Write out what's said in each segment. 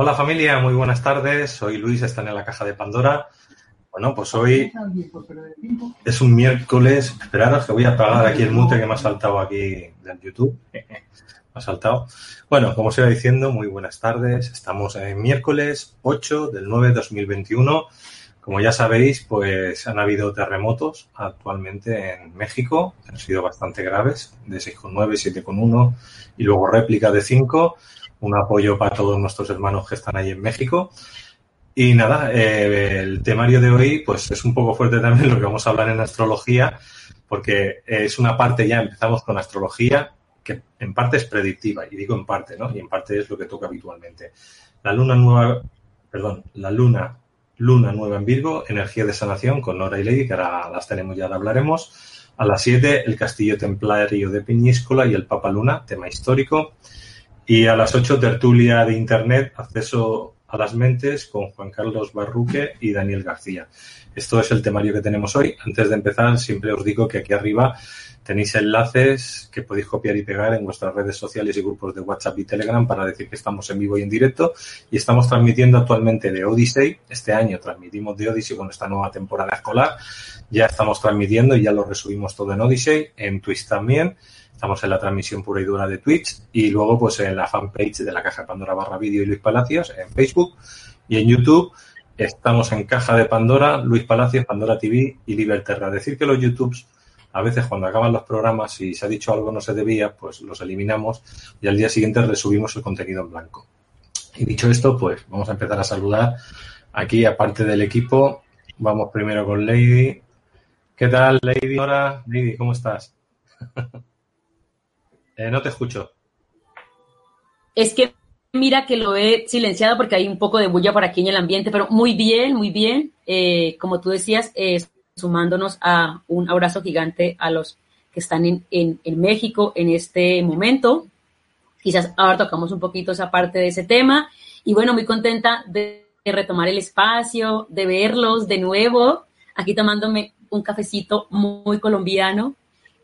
Hola familia, muy buenas tardes. Soy Luis, están en la caja de Pandora. Bueno, pues hoy es un miércoles. Esperaros que voy a apagar aquí el mute que me ha saltado aquí del YouTube. Me ha saltado. Bueno, como os iba diciendo, muy buenas tardes. Estamos en miércoles 8 del 9 de 2021. Como ya sabéis, pues han habido terremotos actualmente en México. Han sido bastante graves, de 6,9, 7,1 y luego réplica de 5 un apoyo para todos nuestros hermanos que están ahí en México. Y nada, eh, el temario de hoy pues es un poco fuerte también lo que vamos a hablar en astrología, porque es una parte ya, empezamos con astrología, que en parte es predictiva, y digo en parte, ¿no? Y en parte es lo que toca habitualmente. La luna nueva, perdón, la luna, luna nueva en Virgo, energía de sanación con Nora y Lady, que ahora las tenemos ya, ahora hablaremos. A las 7, el castillo templario de Peñíscola y el Papa Luna, tema histórico. Y a las 8, tertulia de Internet, acceso a las mentes con Juan Carlos Barruque y Daniel García. Esto es el temario que tenemos hoy. Antes de empezar, siempre os digo que aquí arriba tenéis enlaces que podéis copiar y pegar en vuestras redes sociales y grupos de WhatsApp y Telegram para decir que estamos en vivo y en directo. Y estamos transmitiendo actualmente de Odyssey. Este año transmitimos de Odyssey con esta nueva temporada escolar. Ya estamos transmitiendo y ya lo resubimos todo en Odyssey, en Twitch también. Estamos en la transmisión pura y dura de Twitch y luego pues en la fanpage de la Caja de Pandora barra vídeo y Luis Palacios en Facebook y en YouTube. Estamos en Caja de Pandora, Luis Palacios, Pandora TV y Liberterra. Decir que los YouTubes a veces cuando acaban los programas y se ha dicho algo no se debía, pues los eliminamos y al día siguiente resubimos el contenido en blanco. Y dicho esto, pues vamos a empezar a saludar aquí, aparte del equipo, vamos primero con Lady. ¿Qué tal, Lady? Hola, Lady, ¿cómo estás? Eh, no te escucho. Es que mira que lo he silenciado porque hay un poco de bulla por aquí en el ambiente, pero muy bien, muy bien. Eh, como tú decías, eh, sumándonos a un abrazo gigante a los que están en, en, en, México en este momento. Quizás ahora tocamos un poquito esa parte de ese tema. Y bueno, muy contenta de, de retomar el espacio, de verlos de nuevo, aquí tomándome un cafecito muy colombiano,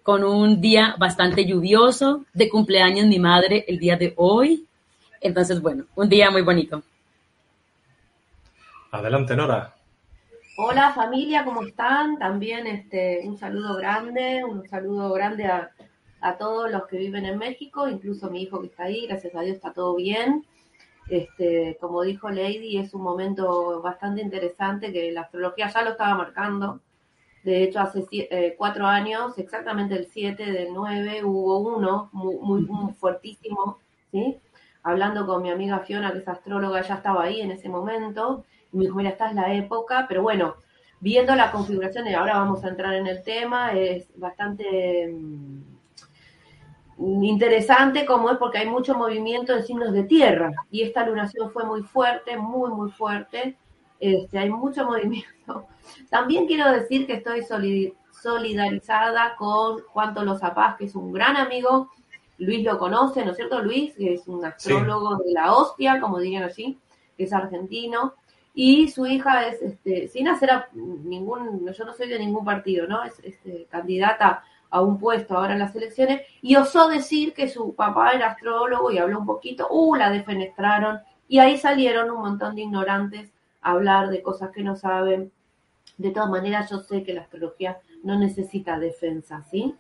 con un día bastante lluvioso, de cumpleaños mi madre el día de hoy. Entonces, bueno, un día muy bonito. Adelante, Nora. Hola familia, ¿cómo están? También este, un saludo grande, un saludo grande a, a, todos los que viven en México, incluso mi hijo que está ahí, gracias a Dios está todo bien. Este, como dijo Lady, es un momento bastante interesante que la astrología ya lo estaba marcando. De hecho, hace eh, cuatro años, exactamente el 7 del 9, hubo uno muy, muy, muy, fuertísimo, ¿sí? Hablando con mi amiga Fiona, que es astróloga, ya estaba ahí en ese momento, y me dijo, mira, esta es la época, pero bueno, viendo la configuración, y ahora vamos a entrar en el tema, es bastante mmm, interesante como es porque hay mucho movimiento en signos de tierra, y esta lunación fue muy fuerte, muy, muy fuerte, este, hay mucho movimiento. También quiero decir que estoy solidarizada con Juan Tolosa Paz, que es un gran amigo. Luis lo conoce, ¿no es cierto, Luis? Que es un astrólogo sí. de la hostia, como dirían así, que es argentino. Y su hija es, este, sin hacer a ningún, yo no soy de ningún partido, ¿no? Es este, candidata a un puesto ahora en las elecciones. Y osó decir que su papá era astrólogo y habló un poquito, uh, la defenestraron. Y ahí salieron un montón de ignorantes hablar de cosas que no saben. De todas maneras, yo sé que la astrología no necesita defensa, ¿sí?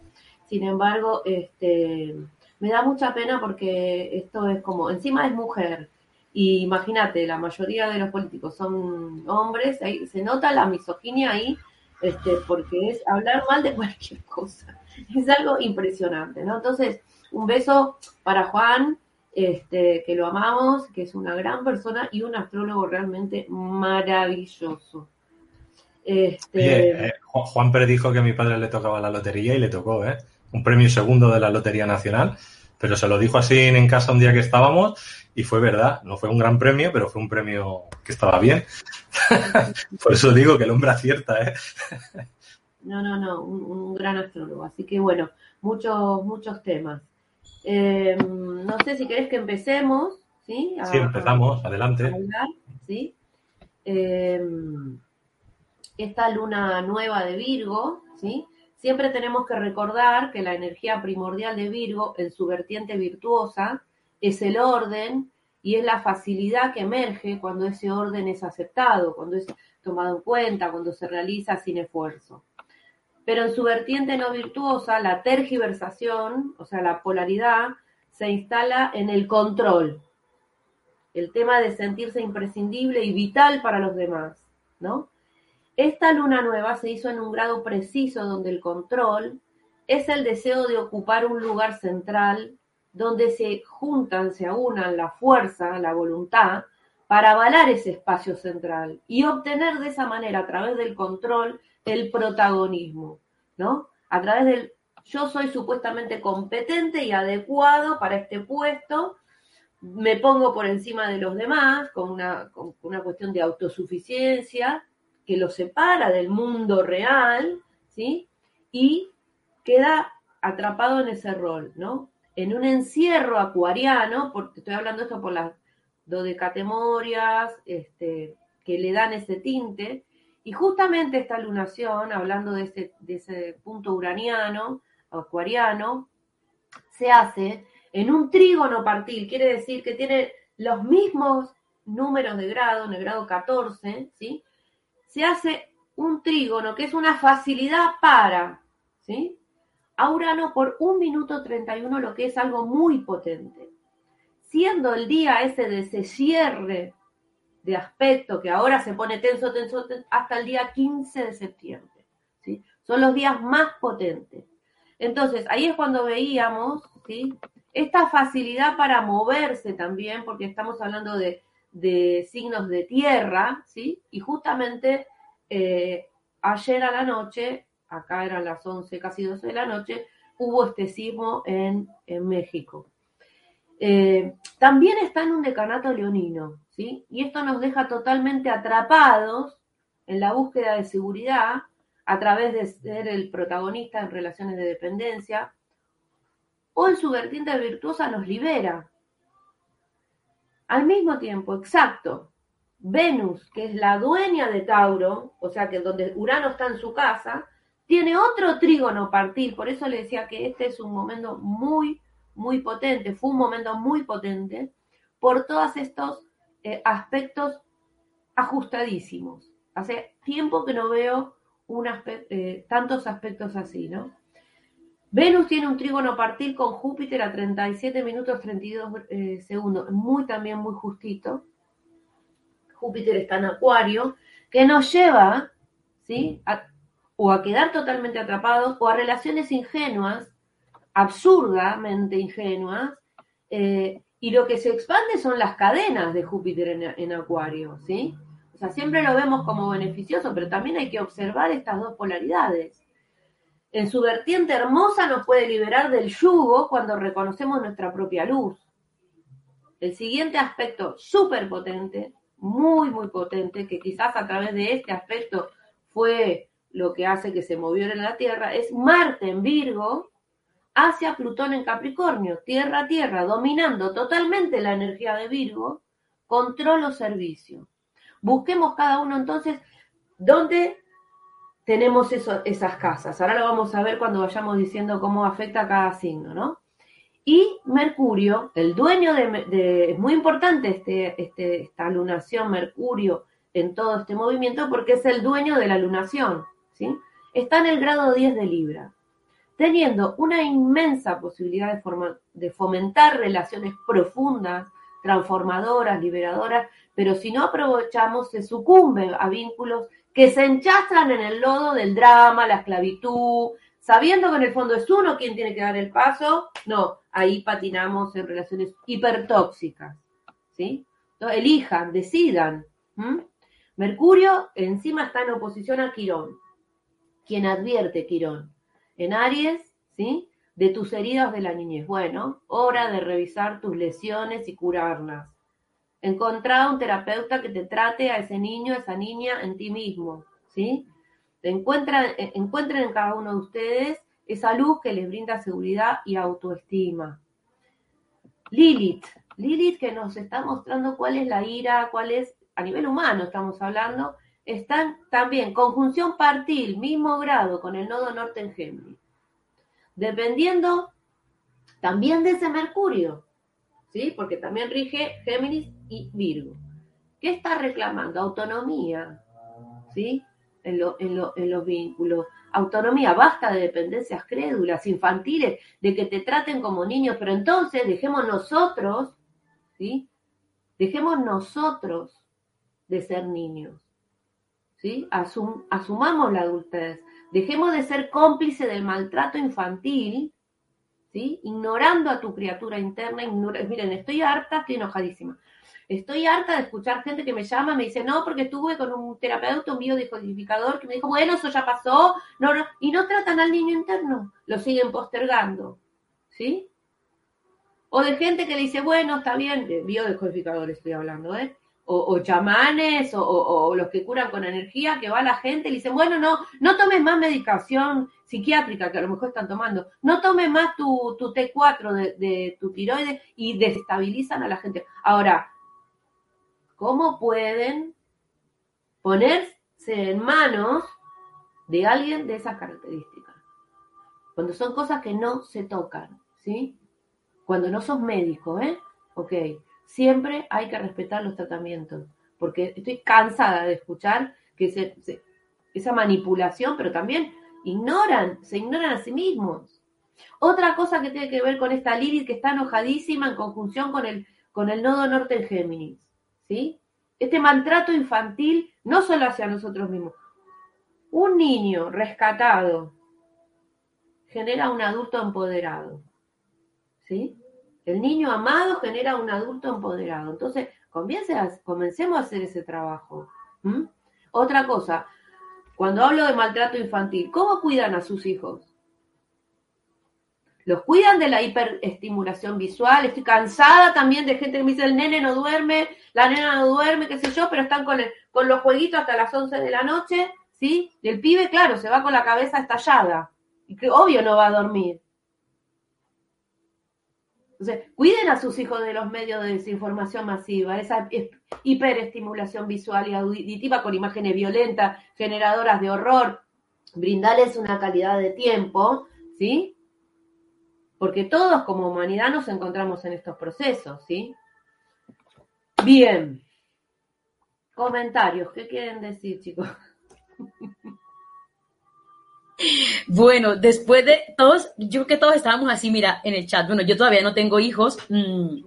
Sin embargo, este, me da mucha pena porque esto es como, encima es mujer, y imagínate, la mayoría de los políticos son hombres, ahí se nota la misoginia ahí, este, porque es hablar mal de cualquier cosa. Es algo impresionante, ¿no? Entonces, un beso para Juan, este, que lo amamos, que es una gran persona y un astrólogo realmente maravilloso. Este... Eh, Juan predijo que a mi padre le tocaba la lotería y le tocó, ¿eh? Un premio segundo de la Lotería Nacional, pero se lo dijo así en casa un día que estábamos y fue verdad. No fue un gran premio, pero fue un premio que estaba bien. Por eso digo que el hombre acierta, ¿eh? No, no, no, un, un gran astrólogo. Así que bueno, muchos, muchos temas. Eh, no sé si querés que empecemos, ¿sí? A- Sí, empezamos, adelante. hablar, ¿sí? Eh, esta luna nueva de Virgo, ¿sí? Siempre tenemos que recordar que la energía primordial de Virgo, en su vertiente virtuosa, es el orden y es la facilidad que emerge cuando ese orden es aceptado, cuando es tomado en cuenta, cuando se realiza sin esfuerzo. Pero en su vertiente no virtuosa, la tergiversación, o sea, la polaridad, se instala en el control, el tema de sentirse imprescindible y vital para los demás, ¿no? Esta luna nueva se hizo en un grado preciso donde el control es el deseo de ocupar un lugar central donde se juntan, se aunan la fuerza, la voluntad, para avalar ese espacio central y obtener de esa manera, a través del control, el protagonismo, ¿no? A través del yo soy supuestamente competente y adecuado para este puesto, me pongo por encima de los demás con una, con una cuestión de autosuficiencia que lo separa del mundo real, ¿sí? Y queda atrapado en ese rol, ¿no? En un encierro acuariano, porque estoy hablando esto por las dodecatemorias, este, que le dan ese tinte, y justamente esta lunación, hablando de ese, de ese punto uraniano, acuariano, se hace en un trígono partil, quiere decir que tiene los mismos números de grado, en el grado 14, ¿sí? Se hace un trígono que es una facilidad para, ¿sí? A Urano por un minuto 31, lo que es algo muy potente. Siendo el día ese de ese cierre de aspecto que ahora se pone tenso, tenso, tenso hasta el día 15 de septiembre, ¿sí? Son los días más potentes. Entonces, ahí es cuando veíamos, ¿sí? Esta facilidad para moverse también, porque estamos hablando de, de signos de tierra, ¿sí? Y justamente eh, ayer a la noche, acá eran las 11, casi 12 de la noche, hubo este sismo en, en México. Eh, también está en un decanato leonino, ¿sí? Y esto nos deja totalmente atrapados en la búsqueda de seguridad a través de ser el protagonista en relaciones de dependencia, o en su vertiente virtuosa nos libera. Al mismo tiempo, exacto, Venus, que es la dueña de Tauro, o sea que donde Urano está en su casa, tiene otro trígono partir, por eso le decía que este es un momento muy, muy potente, fue un momento muy potente, por todos estos eh, aspectos ajustadísimos. Hace tiempo que no veo eh, tantos aspectos así, ¿no? Venus tiene un trígono partir con Júpiter a 37 minutos 32 eh, segundos, muy también muy justito. Júpiter está en Acuario, que nos lleva, ¿sí? O a quedar totalmente atrapados o a relaciones ingenuas, absurdamente ingenuas, eh, y lo que se expande son las cadenas de Júpiter en, en Acuario, ¿sí? O sea, siempre lo vemos como beneficioso, pero también hay que observar estas dos polaridades. En su vertiente hermosa nos puede liberar del yugo cuando reconocemos nuestra propia luz. El siguiente aspecto súper potente, muy, muy potente, que quizás a través de este aspecto fue lo que hace que se moviera en la Tierra, es Marte en Virgo hacia Plutón en Capricornio, Tierra a Tierra, dominando totalmente la energía de Virgo, control o servicio. Busquemos cada uno entonces dónde tenemos esas casas. Ahora lo vamos a ver cuando vayamos diciendo cómo afecta cada signo, ¿no? Y Mercurio, el dueño de, es muy importante este, este, esta lunación, Mercurio, en todo este movimiento, porque es el dueño de la lunación, ¿sí? Está en el grado 10 de Libra, teniendo una inmensa posibilidad de, de fomentar relaciones profundas, transformadoras, liberadoras, pero si no aprovechamos, se sucumbe a vínculos que se enchastran en el lodo del drama, la esclavitud, sabiendo que en el fondo es uno quien tiene que dar el paso, no, ahí patinamos en relaciones hipertóxicas, ¿sí? Entonces, elijan, decidan. Mercurio encima está en oposición a Quirón, quien advierte Quirón, en Aries, ¿sí? De tus heridas de la niñez. Bueno, hora de revisar tus lesiones y curarlas. Encontrar un terapeuta que te trate a ese niño, a esa niña en ti mismo, ¿sí? Encuentran, eh, encuentren en cada uno de ustedes esa luz que les brinda seguridad y autoestima. Lilith, Lilith que nos está mostrando cuál es la ira, cuál es, a nivel humano estamos hablando, están también conjunción partil, mismo grado con el nodo norte en Géminis. Dependiendo también de ese Mercurio, ¿sí? Porque también rige Géminis y Virgo. ¿Qué está reclamando? Autonomía, ¿sí? En, lo- en lo- en los vínculos. Autonomía, basta de dependencias crédulas, infantiles, de que te traten como niños, pero entonces dejemos nosotros, ¿sí? Dejemos nosotros de ser niños, ¿sí? Asum- asumamos la adultez, dejemos de ser cómplice del maltrato infantil, ¿sí? Ignorando a tu criatura interna, miren, estoy harta, estoy enojadísima. Estoy harta de escuchar gente que me llama, me dice, no, porque estuve con un terapeuta, un biodecodificador, que me dijo, bueno, eso ya pasó, no, no, y no tratan al niño interno, lo siguen postergando, ¿sí? O de gente que dice, bueno, está bien, de biodecodificador estoy hablando, ¿eh? O, o chamanes, o, o- o los que curan con energía, que va la gente y le dicen, bueno, no, no tomes más medicación psiquiátrica que a lo mejor están tomando, no tomes más tu, tu T4 de, de tu tiroides y desestabilizan a la gente. Ahora, ¿cómo pueden ponerse en manos de alguien de esas características? Cuando son cosas que no se tocan, ¿sí? Cuando no sos médico, ¿eh? Ok, siempre hay que respetar los tratamientos, porque estoy cansada de escuchar que esa manipulación, pero también ignoran, se ignoran a sí mismos. Otra cosa que tiene que ver con esta Lilith que está enojadísima en conjunción con el, con el nodo norte en Géminis, ¿sí? Este maltrato infantil, no solo hacia nosotros mismos. Un niño rescatado genera un adulto empoderado, ¿sí? El niño amado genera un adulto empoderado. Entonces, comencemos a hacer ese trabajo. Otra cosa, cuando hablo de maltrato infantil, ¿cómo cuidan a sus hijos? Los cuidan de la hiperestimulación visual. Estoy cansada también de gente que me dice el nene no duerme, la nena no duerme, qué sé yo, pero están con, el- con los jueguitos hasta las 11 de la noche, ¿sí? Y el pibe, claro, se va con la cabeza estallada. Y que obvio no va a dormir. Entonces, cuiden a sus hijos de los medios de desinformación masiva, esa es- hiperestimulación visual y auditiva con imágenes violentas, generadoras de horror, brindarles una calidad de tiempo, ¿sí? Porque todos como humanidad nos encontramos en estos procesos, ¿sí? Bien. Comentarios, ¿qué quieren decir, chicos? Bueno, después de todos, yo creo que todos estábamos así, mira, en el chat. Bueno, yo todavía no tengo hijos, mm,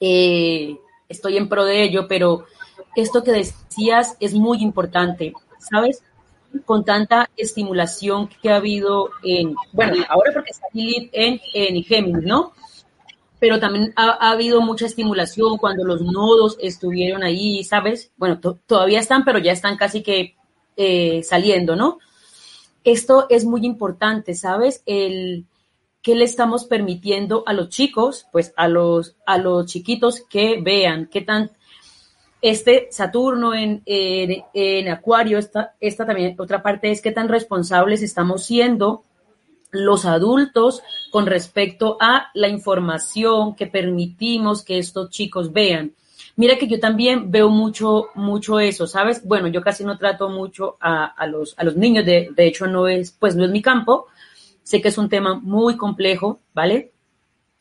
eh, estoy en pro de ello, pero esto que decías es muy importante, ¿sabes? Con tanta estimulación que ha habido en, bueno, ahora porque está Lilith en, en Géminis, ¿no? Pero también ha, ha habido mucha estimulación cuando los nodos estuvieron ahí, ¿sabes? Bueno, to- todavía están, pero ya están casi que eh, saliendo, ¿no? esto es muy importante, ¿sabes? El que le estamos permitiendo a los chicos, pues a los, a los chiquitos que vean qué tan este Saturno en, en, Acuario, esta, esta también otra parte es qué tan responsables estamos siendo los adultos con respecto a la información que permitimos que estos chicos vean. Mira que yo también veo mucho, mucho eso, ¿sabes? Bueno, yo casi no trato mucho a, a los, a los niños, de, de hecho no es, pues no es mi campo. Sé que es un tema muy complejo, ¿vale?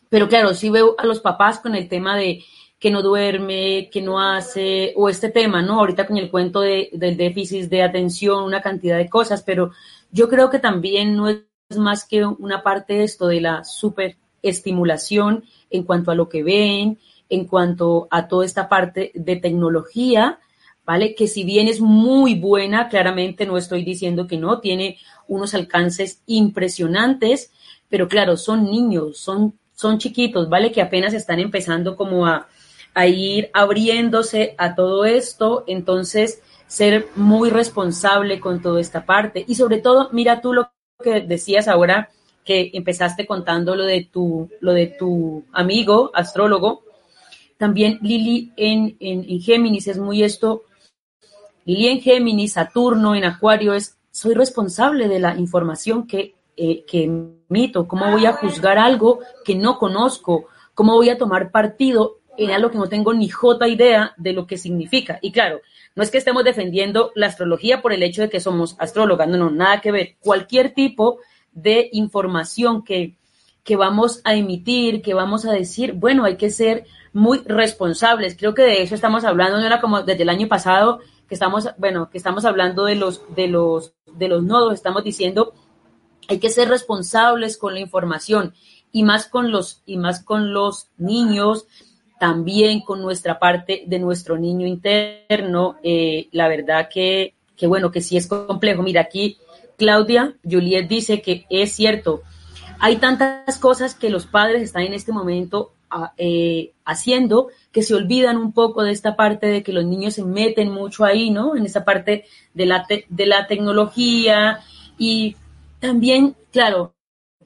Pero claro, sí veo a los papás con el tema de que no duerme, que no hace, o este tema, ¿no? Ahorita con el cuento de, del déficit de atención, una cantidad de cosas, pero yo creo que también no es más que una parte de esto de la superestimulación en cuanto a lo que ven, en cuanto a toda esta parte de tecnología, ¿vale? Que si bien es muy buena, claramente no estoy diciendo que no, tiene unos alcances impresionantes, pero claro, son niños, son, son chiquitos, ¿vale? Que apenas están empezando como a, a ir abriéndose a todo esto, entonces ser muy responsable con toda esta parte. Y sobre todo, mira tú lo que decías ahora que empezaste contando lo de tu, lo de tu amigo astrólogo, también Lili en, en, en Géminis es muy esto, Lili en Géminis, Saturno en Acuario es, soy responsable de la información que, eh, que emito, cómo voy a juzgar algo que no conozco, cómo voy a tomar partido en algo que no tengo ni jota idea de lo que significa. Y claro, no es que estemos defendiendo la astrología por el hecho de que somos astrólogas, no, no, nada que ver. Cualquier tipo de información que, que vamos a emitir, que vamos a decir, bueno, hay que ser muy responsables. Creo que de eso estamos hablando, no era como desde el año pasado que estamos, bueno, que estamos hablando de los, de los, de los nodos, estamos diciendo, hay que ser responsables con la información y más con los, y más con los niños, también con nuestra parte de nuestro niño interno. Eh, la verdad que, que, bueno, que sí es complejo. Mira, aquí Claudia Juliet dice que es cierto, hay tantas cosas que los padres están en este momento a, eh, haciendo que se olvidan un poco de esta parte de que los niños se meten mucho ahí, ¿no? En esa parte de la, te de la tecnología y también, claro,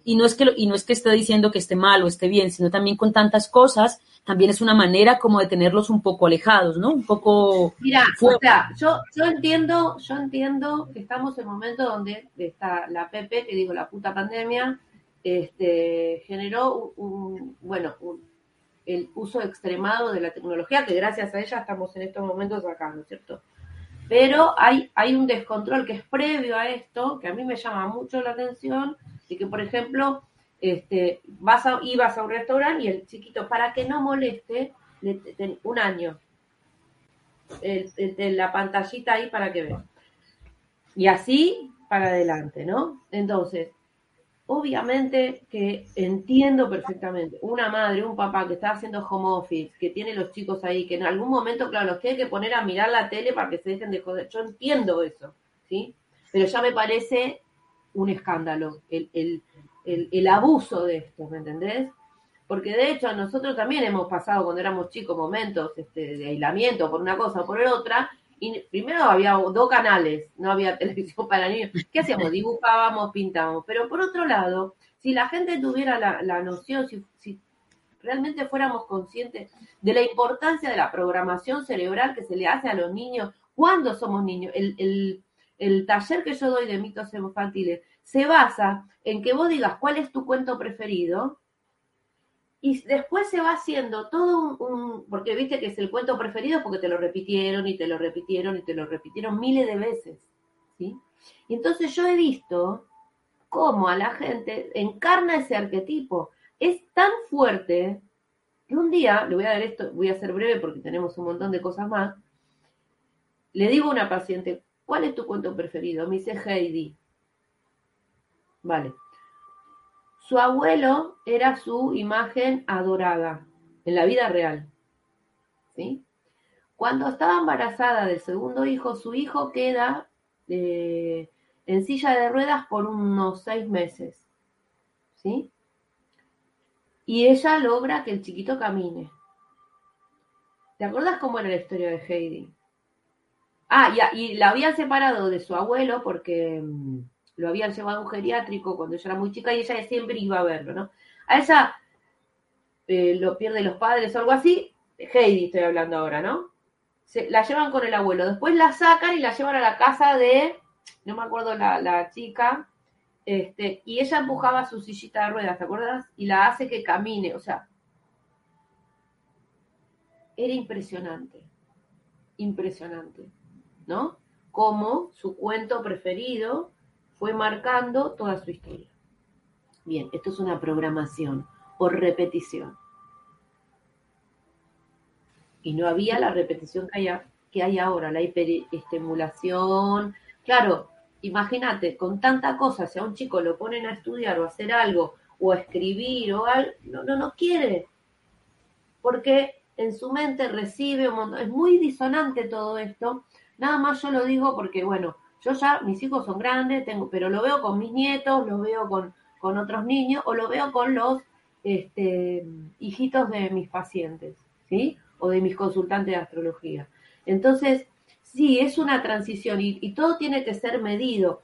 y no es que lo, y no es que esté diciendo que esté mal o esté bien, sino también con tantas cosas, también es una manera como de tenerlos un poco alejados, ¿no? Un poco Mira, o sea, yo, yo entiendo, yo entiendo que estamos en un momento donde está la PP, que digo la puta pandemia, este generó un, un bueno, un, el uso extremado de la tecnología, que gracias a ella estamos en estos momentos acá, ¿no es cierto? Pero hay, hay un descontrol que es previo a esto, que a mí me llama mucho la atención, y que, por ejemplo, este, vas a, ibas a un restaurante y el chiquito, para que no moleste, le, un año, el, la pantallita ahí para que vea. Y así para adelante, ¿no? Entonces, obviamente que entiendo perfectamente una madre, un papá que está haciendo home office, que tiene los chicos ahí, que en algún momento, claro, los tiene que poner a mirar la tele para que se dejen de joder. Yo entiendo eso, ¿sí? Pero ya me parece un escándalo el, el, abuso de esto, ¿me entendés? Porque de hecho nosotros también hemos pasado cuando éramos chicos momentos este, de aislamiento por una cosa o por otra, y primero había dos canales, no había televisión para niños. ¿Qué hacíamos? Dibujábamos, pintábamos. Pero por otro lado, si la gente tuviera la, noción, si, realmente fuéramos conscientes de la importancia de la programación cerebral que se le hace a los niños cuando somos niños, el, el taller que yo doy de mitos infantiles se basa en que vos digas cuál es tu cuento preferido, y después se va haciendo todo un, porque viste que es el cuento preferido porque te lo repitieron y te lo repitieron y te lo repitieron miles de veces, ¿sí? Y entonces yo he visto cómo a la gente encarna ese arquetipo. Es tan fuerte que un día, le voy a dar esto, voy a ser breve porque tenemos un montón de cosas más, le digo a una paciente, ¿cuál es tu cuento preferido? Me dice Heidi. Vale. Su abuelo era su imagen adorada en la vida real. ¿sí? Cuando estaba embarazada del segundo hijo, su hijo queda eh, en silla de ruedas por unos seis meses. ¿sí? Y ella logra que el chiquito camine. ¿Te acuerdas cómo era la historia de Heidi? Ah, y, y la habían separado de su abuelo porque lo habían llevado a un geriátrico cuando ella era muy chica y ella siempre iba a verlo, ¿no? A ella eh, lo pierde los padres o algo así, Heidi estoy hablando ahora, ¿no? Se, la llevan con el abuelo, después la sacan y la llevan a la casa de, no me acuerdo la, la chica, este, y ella empujaba su sillita de ruedas, ¿te acuerdas? Y la hace que camine, o sea, era impresionante, impresionante, ¿no? Como su cuento preferido fue marcando toda su historia. Bien, esto es una programación por repetición. Y no había la repetición que hay, que hay ahora, la hiperestimulación. Claro, imagínate, con tanta cosa, si a un chico lo ponen a estudiar o a hacer algo, o a escribir o algo, no, no, no quiere. Porque en su mente recibe un montón, es muy disonante todo esto. Nada más yo lo digo porque, bueno, yo ya, mis hijos son grandes, tengo, pero lo veo con mis nietos, lo veo con, con otros niños o lo veo con los este, hijitos de mis pacientes, ¿sí? O de mis consultantes de astrología. Entonces, sí, es una transición y, todo tiene que ser medido.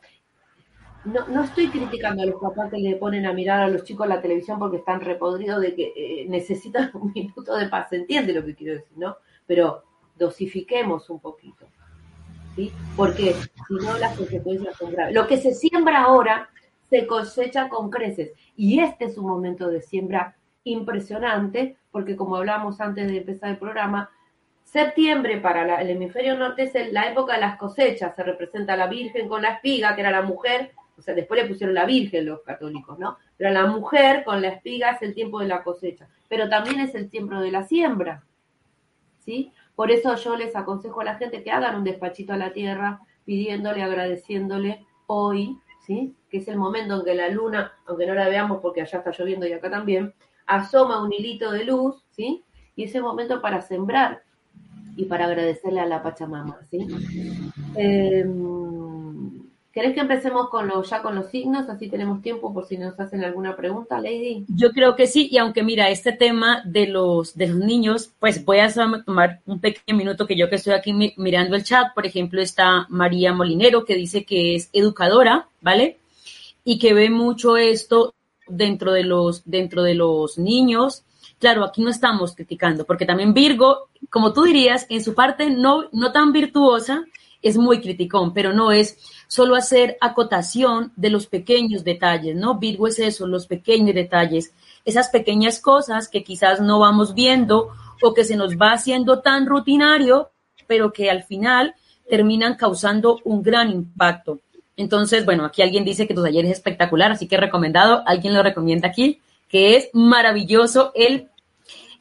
no, no estoy criticando a los papás que le ponen a mirar a los chicos la televisión porque están repodridos de que eh, necesitan un minuto de paz. ¿Se entiende lo que quiero decir, no? Pero dosifiquemos un poquito. ¿Sí? Porque si no, las consecuencias son graves. Lo que se siembra ahora se cosecha con creces. Y este es un momento de siembra impresionante, porque como hablábamos antes de empezar el programa, septiembre para el hemisferio norte es la época de las cosechas, se representa a la Virgen con la espiga, que era la mujer, o sea, después le pusieron la Virgen los católicos, ¿no? Pero la mujer con la espiga es el tiempo de la cosecha, pero también es el tiempo de la siembra, ¿sí? Por eso yo les aconsejo a la gente que hagan un despachito a la tierra, pidiéndole, agradeciéndole hoy, ¿sí? Que es el momento en que la luna, aunque no la veamos porque allá está lloviendo y acá también, asoma un hilito de luz, ¿sí? Y ese momento para sembrar y para agradecerle a la Pachamama, ¿sí? Eh, ¿Querés que empecemos con los, ya con los signos? Así tenemos tiempo por si nos hacen alguna pregunta, Lady. Yo creo que sí, y aunque mira, este tema de los, de los niños, pues voy a tomar un pequeño minuto que yo que estoy aquí mi- mirando el chat, por ejemplo, está María Molinero, que dice que es educadora, ¿vale? Y que ve mucho esto dentro de los, dentro de los niños. Claro, aquí no estamos criticando, porque también Virgo, como tú dirías, en su parte no, no tan virtuosa, es muy criticón, pero no es solo hacer acotación de los pequeños detalles, ¿no? Virgo es eso, los pequeños detalles, esas pequeñas cosas que quizás no vamos viendo o que se nos va haciendo tan rutinario, pero que al final terminan causando un gran impacto. Entonces, bueno, aquí alguien dice que tu taller es espectacular, así que recomendado, alguien lo recomienda aquí, que es maravilloso el,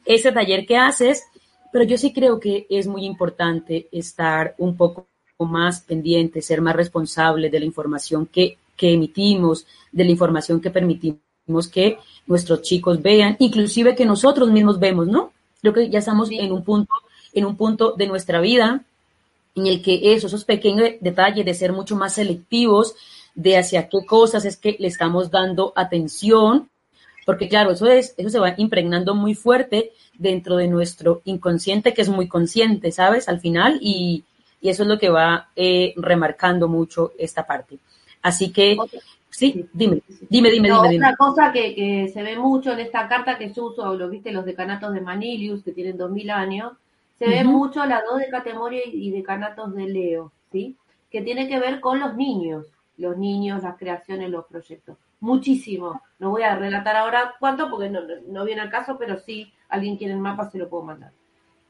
ese taller que haces, pero yo sí creo que es muy importante estar un poco más pendiente, ser más responsable de la información que, que emitimos, de la información que permitimos que nuestros chicos vean, inclusive que nosotros mismos vemos, ¿no? Creo que ya estamos en un punto, en un punto de nuestra vida en el que eso, esos pequeños detalles de ser mucho más selectivos de hacia qué cosas es que le estamos dando atención, porque claro, eso es, eso se va impregnando muy fuerte dentro de nuestro inconsciente, que es muy consciente, ¿sabes? Al final, y, y eso es lo que va eh, remarcando mucho esta parte. Así que, sí, dime, dime, dime, No, dime, dime. otra cosa que, que se ve mucho en esta carta que yo uso, lo viste, los decanatos de Manilius, que tienen 2000 años, se ve mucho la dos decatemoria y y decanatos de Leo, ¿sí? Que tiene que ver con los niños, los niños, las creaciones, los proyectos. Muchísimo. No voy a relatar ahora cuánto porque no, no- no viene al caso, pero sí, alguien quiere el mapa, se lo puedo mandar.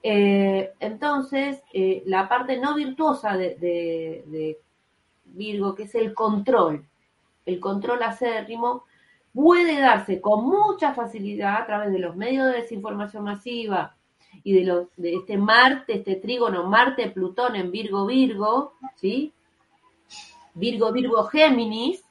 Eh, entonces, eh, la parte no virtuosa de, Virgo, que es el control, el control acérrimo, puede darse con mucha facilidad a través de los medios de desinformación masiva y de los de este Marte, este trígono Marte Plutón en Virgo Virgo, ¿sí? Virgo Virgo Géminis,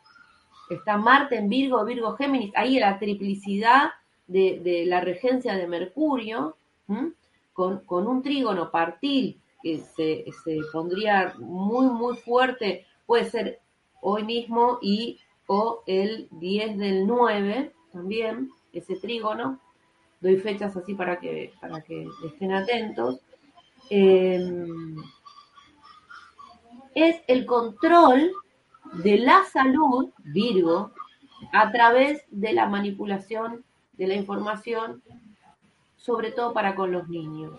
está Marte en Virgo Virgo Géminis, ahí la triplicidad de, de la regencia de Mercurio, ¿m? Con, con un trígono partil que se, se pondría muy muy fuerte, puede ser hoy mismo y o el 10 del 9 también, ese trígono. Doy fechas así para que, para que estén atentos. Eh, es el control de la salud, Virgo, a través de la manipulación de la información, sobre todo para con los niños.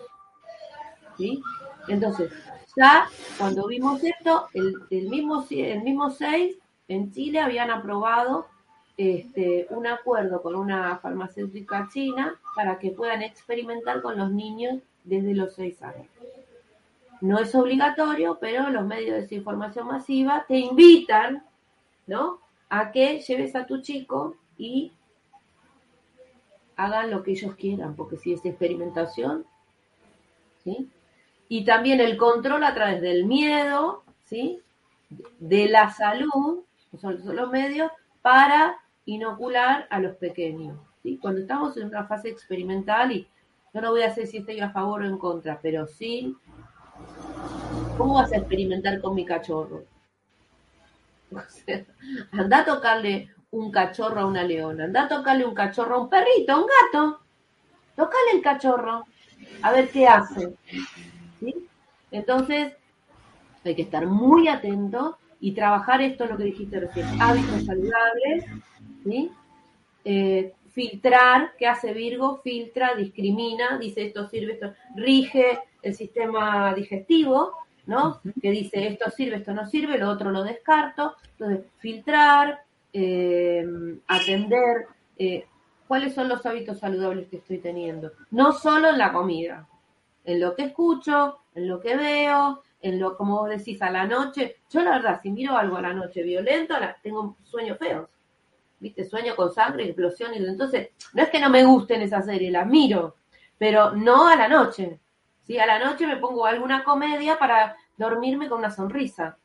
¿Sí? Entonces, ya cuando vimos esto, el, el mismo, el mismo 6 en Chile habían aprobado este, un acuerdo con una farmacéutica china para que puedan experimentar con los niños desde los 6 años. No es obligatorio, pero los medios de desinformación masiva te invitan, ¿no? A que lleves a tu chico y hagan lo que ellos quieran, porque si es experimentación, ¿sí? Y también el control a través del miedo, ¿sí? De la salud, son, los medios para inocular a los pequeños. ¿sí? Cuando estamos en una fase experimental, y yo no voy a decir si estoy a favor o en contra, pero sí, ¿cómo vas a experimentar con mi cachorro? O sea, anda a tocarle un cachorro a una leona, anda a tocarle un cachorro a un perrito, a un gato, tocale el cachorro, a ver qué hace. ¿sí? Entonces, hay que estar muy atento y trabajar esto, lo que dijiste recién, hábitos saludables, ¿sí? Eh, filtrar, ¿qué hace Virgo? Filtra, discrimina, dice esto sirve, esto rige el sistema digestivo, ¿no? Que dice esto sirve, esto no sirve, lo otro lo descarto. Entonces, filtrar, eh, atender, eh, cuáles son los hábitos saludables que estoy teniendo. No solo en la comida, en lo que escucho, en lo que veo, en lo, como vos decís, a la noche. Yo la verdad, si miro algo a la noche violento, tengo sueños feos. ¿Viste? Sueño con sangre, explosión. Y entonces, no es que no me gusten esas series, las miro, pero no a la noche. ¿sí? A la noche me pongo alguna comedia para dormirme con una sonrisa.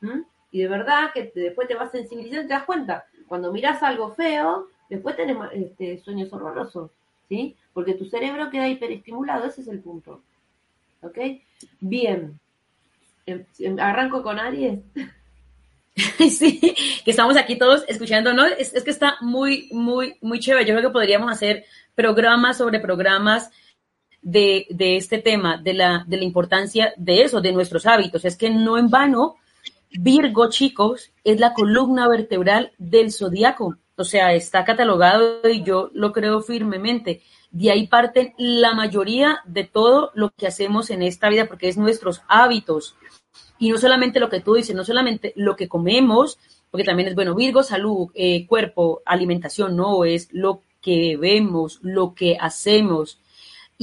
¿Mm? Y de verdad que te- después te vas sensibilizando te das cuenta. Cuando miras algo feo, después tenés este, sueños horrorosos. ¿sí? Porque tu cerebro queda hiperestimulado, ese es el punto. ¿Ok? Bien. Em- em- Arranco con Aries. Sí, que estamos aquí todos escuchando, ¿no? Es, es que está muy, muy, muy chévere. Yo creo que podríamos hacer programas sobre programas de, de este tema, de la, de la importancia de eso, de nuestros hábitos. Es que no en vano, Virgo, chicos, es la columna vertebral del zodiaco. O sea, está catalogado y yo lo creo firmemente. De ahí parten la mayoría de todo lo que hacemos en esta vida, porque es nuestros hábitos. Y no solamente lo que tú dices, no solamente lo que comemos, porque también es bueno, Virgo, salud, eh, cuerpo, alimentación, no, es lo que vemos, lo que hacemos.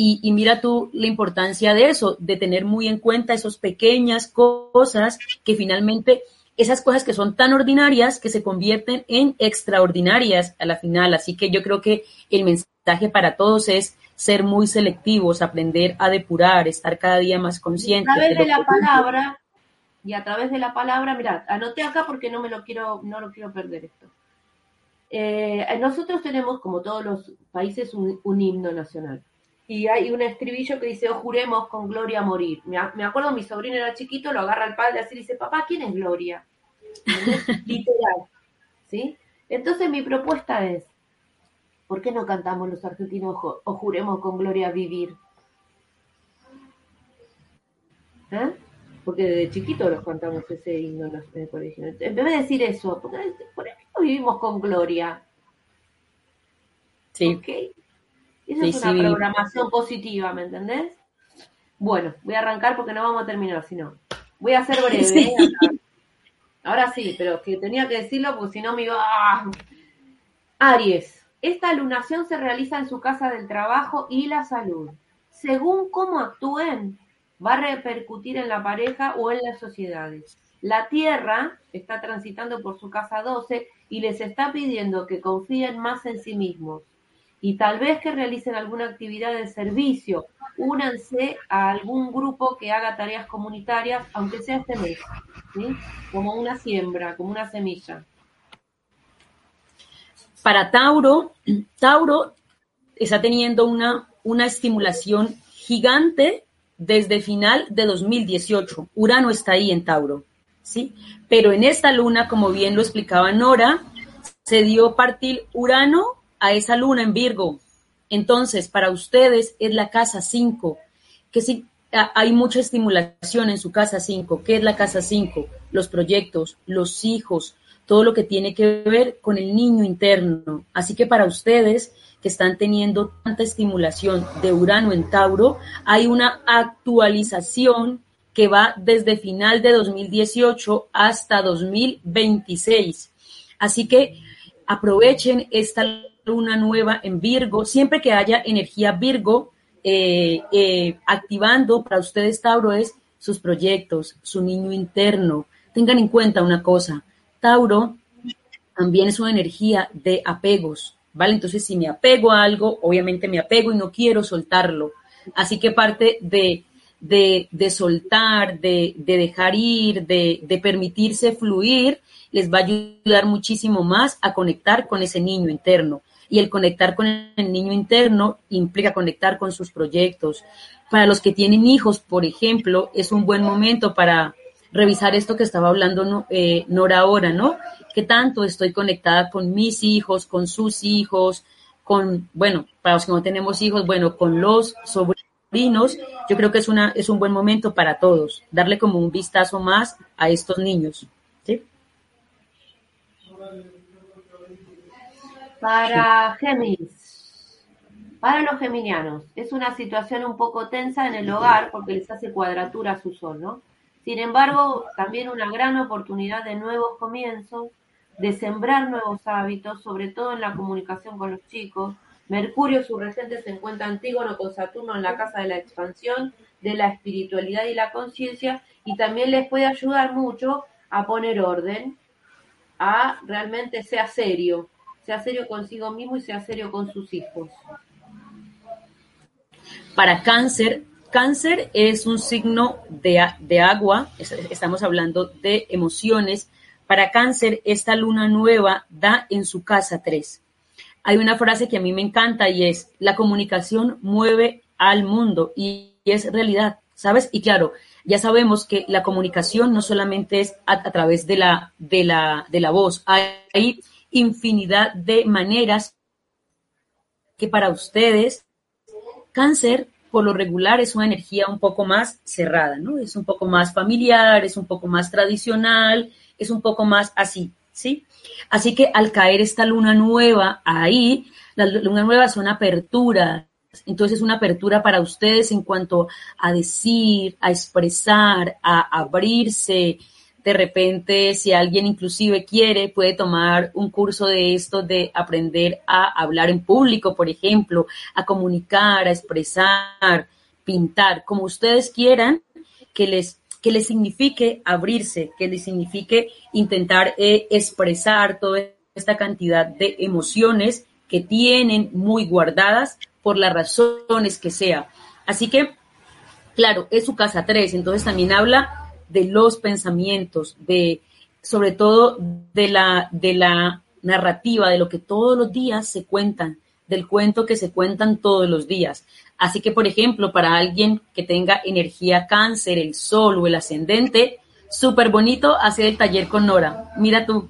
Y, y mira tú la importancia de eso, de tener muy en cuenta esas pequeñas cosas que finalmente, esas cosas que son tan ordinarias que se convierten en extraordinarias a la final. Así que yo creo que el mensaje para todos es ser muy selectivos, aprender a depurar, estar cada día más A conscientes. través de la que- palabra, y a través de la palabra, mirad, anoté acá porque no me lo quiero, no lo quiero perder esto. Eh, nosotros tenemos, como todos los países, un, un himno nacional. Y hay un estribillo que dice, "O juremos con Gloria morir. Me, me acuerdo, mi sobrino era chiquito, lo agarra el padre así y dice, papá, ¿quién es Gloria? Literal. ¿Sí? Entonces mi propuesta es, ¿por qué no cantamos los argentinos "Jo- o juremos con Gloria vivir? ¿Eh? Porque desde chiquito los cantamos ese himno en, el colegio. En vez de decir eso, ¿por qué, por qué no vivimos con Gloria? Sí. ¿Ok? Esa Sí, es una sí. programación positiva, ¿me entendés? Bueno, voy a arrancar porque no vamos a terminar, si no. Voy a ser breve. Sí. ¿eh? Ahora sí, pero que tenía que decirlo porque si no me iba... ¡ah! Aries, esta lunación se realiza en su casa del trabajo y la salud. Según cómo actúen, va a repercutir en la pareja o en las sociedades. La Tierra está transitando por su casa 12 y les está pidiendo que confíen más en sí mismos y tal vez que realicen alguna actividad de servicio. Únanse a algún grupo que haga tareas comunitarias, aunque sea este mes, ¿sí? como una siembra, como una semilla. Para Tauro, Tauro está teniendo una, una estimulación gigante desde final de 2018. Urano está ahí en Tauro, ¿sí? Pero en esta luna, como bien lo explicaba Nora, se dio partir Urano a esa luna en Virgo. Entonces, para ustedes es la casa 5, que sí, hay mucha estimulación en su casa 5. ¿Qué es la casa 5? Los proyectos, los hijos, todo lo que tiene que ver con el niño interno. Así que para ustedes que están teniendo tanta estimulación de Urano en Tauro, hay una actualización que va desde final de 2018 hasta 2026. Así que aprovechen esta luna nueva en Virgo, siempre que haya energía Virgo eh, eh, activando para ustedes, Tauro, es sus proyectos, su niño interno. Tengan en cuenta una cosa, Tauro también es una energía de apegos, ¿vale? Entonces, si me apego a algo, obviamente me apego y no quiero soltarlo. Así que parte de, de, de soltar, de, de dejar ir, de, de permitirse fluir, les va a ayudar muchísimo más a conectar con ese niño interno. Y el conectar con el niño interno implica conectar con sus proyectos. Para los que tienen hijos, por ejemplo, es un buen momento para revisar esto que estaba hablando eh, Nora ahora, ¿no? ¿Qué tanto estoy conectada con mis hijos, con sus hijos, con, bueno, para los que no tenemos hijos, bueno, con los sobrinos? Yo creo que es, una, es un buen momento para todos, darle como un vistazo más a estos niños. ¿sí? Para Géminis, para los geminianos, es una situación un poco tensa en el hogar porque les hace cuadratura a su sol, ¿no? Sin embargo, también una gran oportunidad de nuevos comienzos, de sembrar nuevos hábitos, sobre todo en la comunicación con los chicos. Mercurio, su regente, se encuentra antígono con Saturno en la casa de la expansión, de la espiritualidad y la conciencia, y también les puede ayudar mucho a poner orden, a realmente sea serio, sea serio consigo mismo y sea serio con sus hijos. Para cáncer, cáncer es un signo de, de agua, es- estamos hablando de emociones. Para cáncer, esta luna nueva da en su casa 3. Hay una frase que a mí me encanta y es, la comunicación mueve al mundo y es realidad, ¿sabes? Y claro, ya sabemos que la comunicación no solamente es a, a través de la, de, la, de la voz, hay, hay infinidad de maneras que para ustedes Cáncer, por lo regular, es una energía un poco más cerrada, ¿no? Es un poco más familiar, es un poco más tradicional, es un poco más así, ¿sí? Así que al caer esta luna nueva ahí, la luna nueva son aperturas. Entonces es una apertura para ustedes en cuanto a decir, a expresar, a abrirse. De repente, si alguien inclusive quiere, puede tomar un curso de esto de aprender a hablar en público, por ejemplo, a comunicar, a expresar, pintar, como ustedes quieran, que les, que les signifique abrirse, que les signifique intentar eh, expresar toda esta cantidad de emociones que tienen muy guardadas por las razones que sea. Así que, claro, es su casa 3, entonces también habla de los pensamientos, de sobre todo de la, de la narrativa, de lo que todos los días se cuentan, del cuento que se cuentan todos los días. Así que, por ejemplo, para alguien que tenga energía cáncer, el sol o el ascendente, súper bonito hacer el taller con Nora. Mira tú,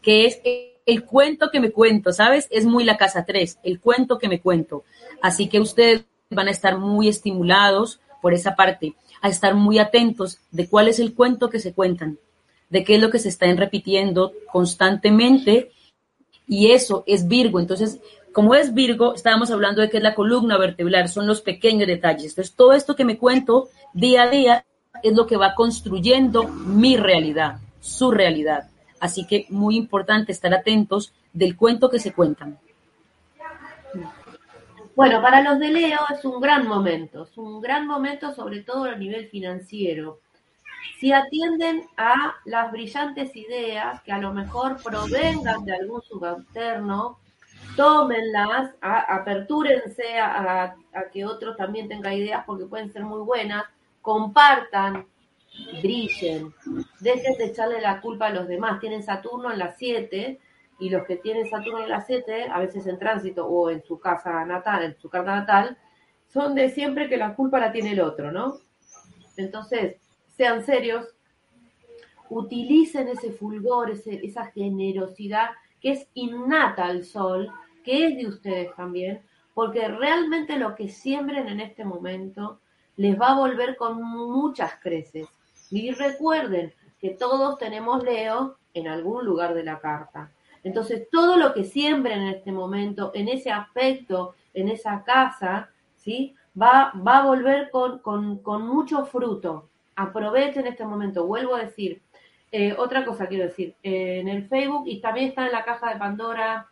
que es el cuento que me cuento, ¿sabes? Es muy la casa 3, el cuento que me cuento. Así que ustedes van a estar muy estimulados por esa parte, a estar muy atentos de cuál es el cuento que se cuentan, de qué es lo que se están repitiendo constantemente y eso es Virgo. Entonces, como es Virgo, estábamos hablando de que es la columna vertebral, son los pequeños detalles. Entonces, todo esto que me cuento día a día es lo que va construyendo mi realidad, su realidad. Así que muy importante estar atentos del cuento que se cuentan. Bueno, para los de Leo es un gran momento, es un gran momento sobre todo a nivel financiero. Si atienden a las brillantes ideas que a lo mejor provengan de algún subalterno, tómenlas, a- apertúrense a, que otros también tengan ideas porque pueden ser muy buenas, compartan, brillen, dejen de echarle la culpa a los demás. Tienen Saturno en las 7 y los que tienen Saturno en las 7, a veces en tránsito o en su casa natal, en su carta natal, son de siempre que la culpa la tiene el otro, ¿no? Entonces, sean serios, utilicen ese fulgor, ese- esa generosidad que es innata al sol, que es de ustedes también, porque realmente lo que siembren en este momento les va a volver con muchas creces. Y recuerden que todos tenemos Leo en algún lugar de la carta. Entonces, todo lo que siembren en este momento, en ese aspecto, en esa casa, ¿sí? Va, va a volver con, con, con mucho fruto. Aprovechen este momento. Vuelvo a decir, eh, otra cosa quiero decir, eh, en el Facebook y también está en la caja de Pandora,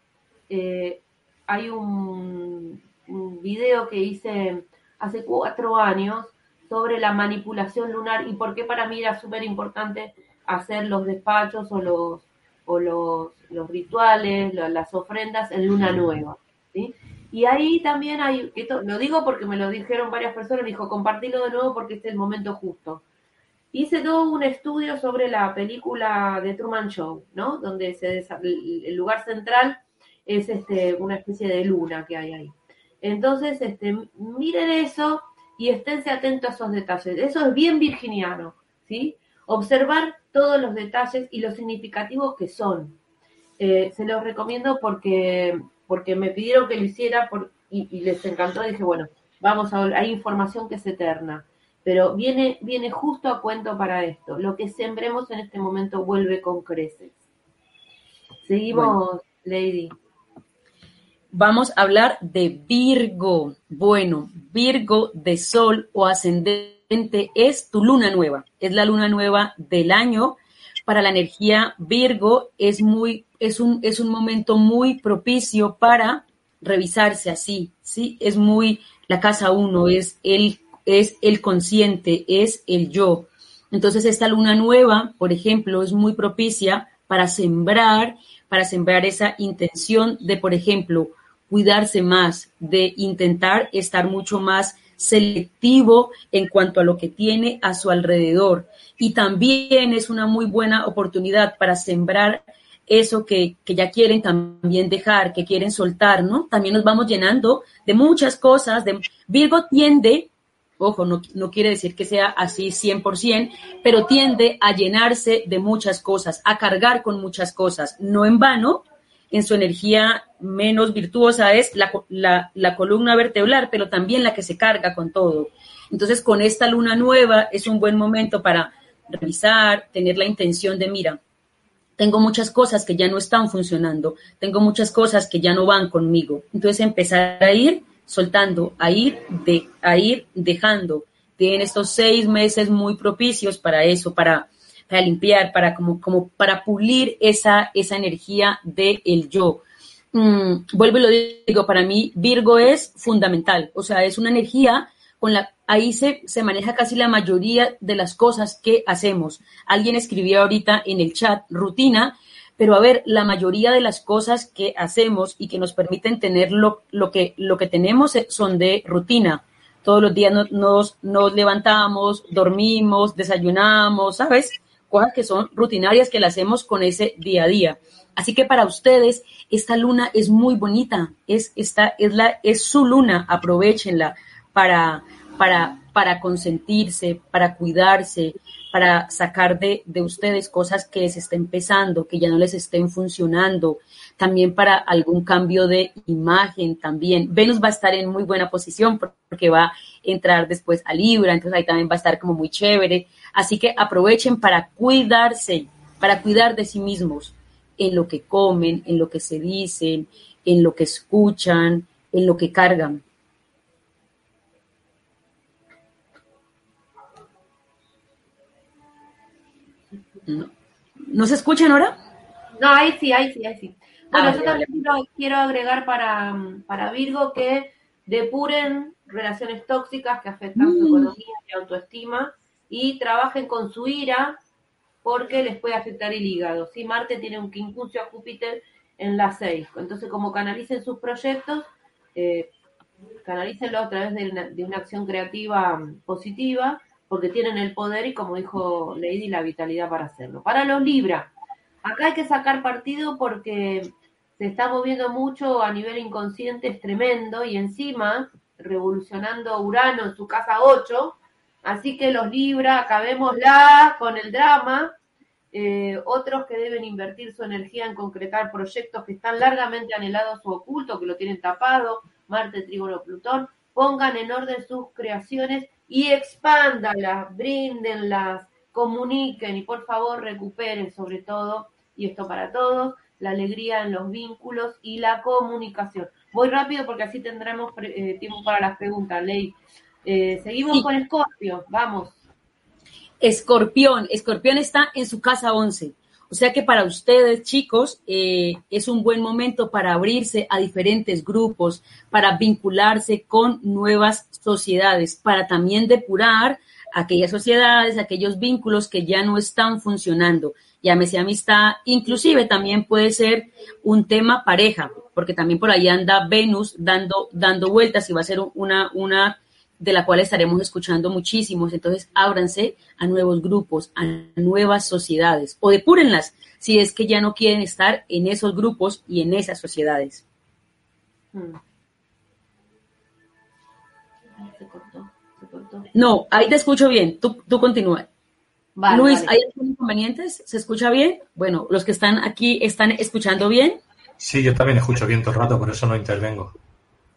eh, hay un, un video que hice hace cuatro años sobre la manipulación lunar y por qué para mí era súper importante hacer los despachos o los, o los, los rituales, lo- las ofrendas en luna nueva. ¿sí? Y ahí también hay, esto lo digo porque me lo dijeron varias personas, me dijo, compartilo de nuevo porque este es el momento justo. Hice todo un estudio sobre la película de Truman Show, ¿no? Donde se el lugar central es este, una especie de luna que hay ahí. Entonces, este, miren eso y esténse atentos a esos detalles. Eso es bien virginiano, ¿sí? Observar todos los detalles y lo significativos que son. Eh, se los recomiendo porque, porque me pidieron que lo hiciera por, y, y les encantó. Dije, bueno, vamos a hay información que es eterna. pero viene, viene justo a cuento para esto. Lo que sembremos en este momento vuelve con creces. Seguimos, Lady. Vamos a hablar de Virgo. Bueno, Virgo de Sol o ascendente es tu luna nueva. Es la luna nueva del año. Para la energía Virgo es muy, es un, es un momento muy propicio para revisarse así, ¿sí? Es muy, la casa uno, es el, es el consciente, es el yo. Entonces esta luna nueva, por ejemplo, es muy propicia para sembrar, para sembrar esa intención de, por ejemplo, cuidarse más, de intentar estar mucho más selectivo en cuanto a lo que tiene a su alrededor. Y también es una muy buena oportunidad para sembrar eso que, que, ya quieren también dejar, que quieren soltar, ¿no? También nos vamos llenando de muchas cosas. De... Virgo tiende, ojo, no, no quiere decir que sea así 100%, pero tiende a llenarse de muchas cosas, a cargar con muchas cosas. No en vano, en su energía menos virtuosa es la, la, la, columna vertebral, pero también la que se carga con todo. Entonces, con esta luna nueva es un buen momento para revisar, tener la intención de, mira, tengo muchas cosas que ya no están funcionando, tengo muchas cosas que ya no van conmigo. Entonces, empezar a ir soltando, a ir, de, a ir dejando. Tienen estos seis meses muy propicios para eso, para para limpiar, para como, como para pulir esa, esa energía del el yo. Mm, vuelvo y lo digo, para mí Virgo es fundamental, o sea, es una energía con la, ahí se, se maneja casi la mayoría de las cosas que hacemos. Alguien escribió ahorita en el chat rutina, pero a ver, la mayoría de las cosas que hacemos y que nos permiten tener lo, lo, que, lo que tenemos son de rutina. Todos los días nos, nos, nos levantamos, dormimos, desayunamos, ¿sabes? Cosas que son rutinarias que las hacemos con ese día a día. Así que para ustedes esta luna es muy bonita, es esta es la es su luna, aprovechenla para para para consentirse, para cuidarse, para sacar de, de ustedes cosas que les estén pesando, que ya no les estén funcionando, también para algún cambio de imagen también. Venus va a estar en muy buena posición porque va a entrar después a Libra, entonces ahí también va a estar como muy chévere. Así que aprovechen para cuidarse, para cuidar de sí mismos en lo que comen, en lo que se dicen, en lo que escuchan, en lo que cargan. ¿No, ¿No se escuchan ahora? No, ahí sí, ahí sí, ahí sí. Bueno, ah, yo también quiero, quiero, agregar para, para Virgo que depuren relaciones tóxicas que afectan mm. su economía y autoestima y trabajen con su ira porque les puede afectar el hígado. Si Marte tiene un quincuncio a Júpiter en la 6. Entonces, como canalicen sus proyectos, eh, canalícenlo a través de una, de una, acción creativa positiva, porque tienen el poder y, como dijo Lady, la vitalidad para hacerlo. Para los Libra, acá hay que sacar partido porque se está moviendo mucho a nivel inconsciente, es tremendo, y encima, revolucionando Urano en su casa 8, Así que los Libra, acabémosla con el drama. Eh, otros que deben invertir su energía en concretar proyectos que están largamente anhelados o ocultos, que lo tienen tapado, Marte, Trígono, Plutón, pongan en orden sus creaciones y expándalas, bríndenlas, comuniquen y por favor recuperen sobre todo, y esto para todos, la alegría en los vínculos y la comunicación. Voy rápido porque así tendremos eh, tiempo para las preguntas, Ley. Eh, seguimos sí. con Escorpio, vamos. Escorpión, Escorpión está en su casa 11. O sea que para ustedes, chicos, eh, es un buen momento para abrirse a diferentes grupos, para vincularse con nuevas sociedades, para también depurar aquellas sociedades, aquellos vínculos que ya no están funcionando. Llámese amistad, inclusive también puede ser un tema pareja, porque también por ahí anda Venus dando, dando vueltas y va a ser una, una de la cual estaremos escuchando muchísimos. Entonces, ábranse a nuevos grupos, a nuevas sociedades o depúrenlas si es que ya no quieren estar en esos grupos y en esas sociedades. Hmm. Se cortó, se cortó. No, ahí te escucho bien. Tú, tú continúa. Vale, Luis, vale. ¿hay algún inconvenientes? ¿Se escucha bien? Bueno, los que están aquí están escuchando bien. Sí, yo también escucho bien todo el rato, por eso no intervengo.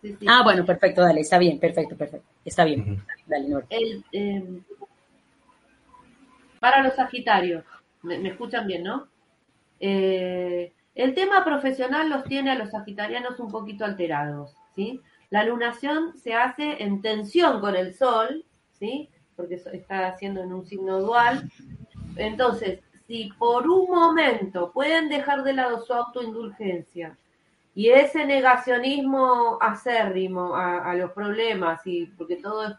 Sí, sí. Ah, bueno, perfecto, dale, está bien, perfecto, perfecto. Está bien. Dale, Nora. El, eh, para los Sagitarios, me, me escuchan bien, ¿no? Eh, el tema profesional los tiene a los sagitarianos un poquito alterados, ¿sí? La lunación se hace en tensión con el Sol, ¿sí? Porque está haciendo en un signo dual. Entonces, si por un momento pueden dejar de lado su autoindulgencia y ese negacionismo acérrimo a, los problemas, y porque todo es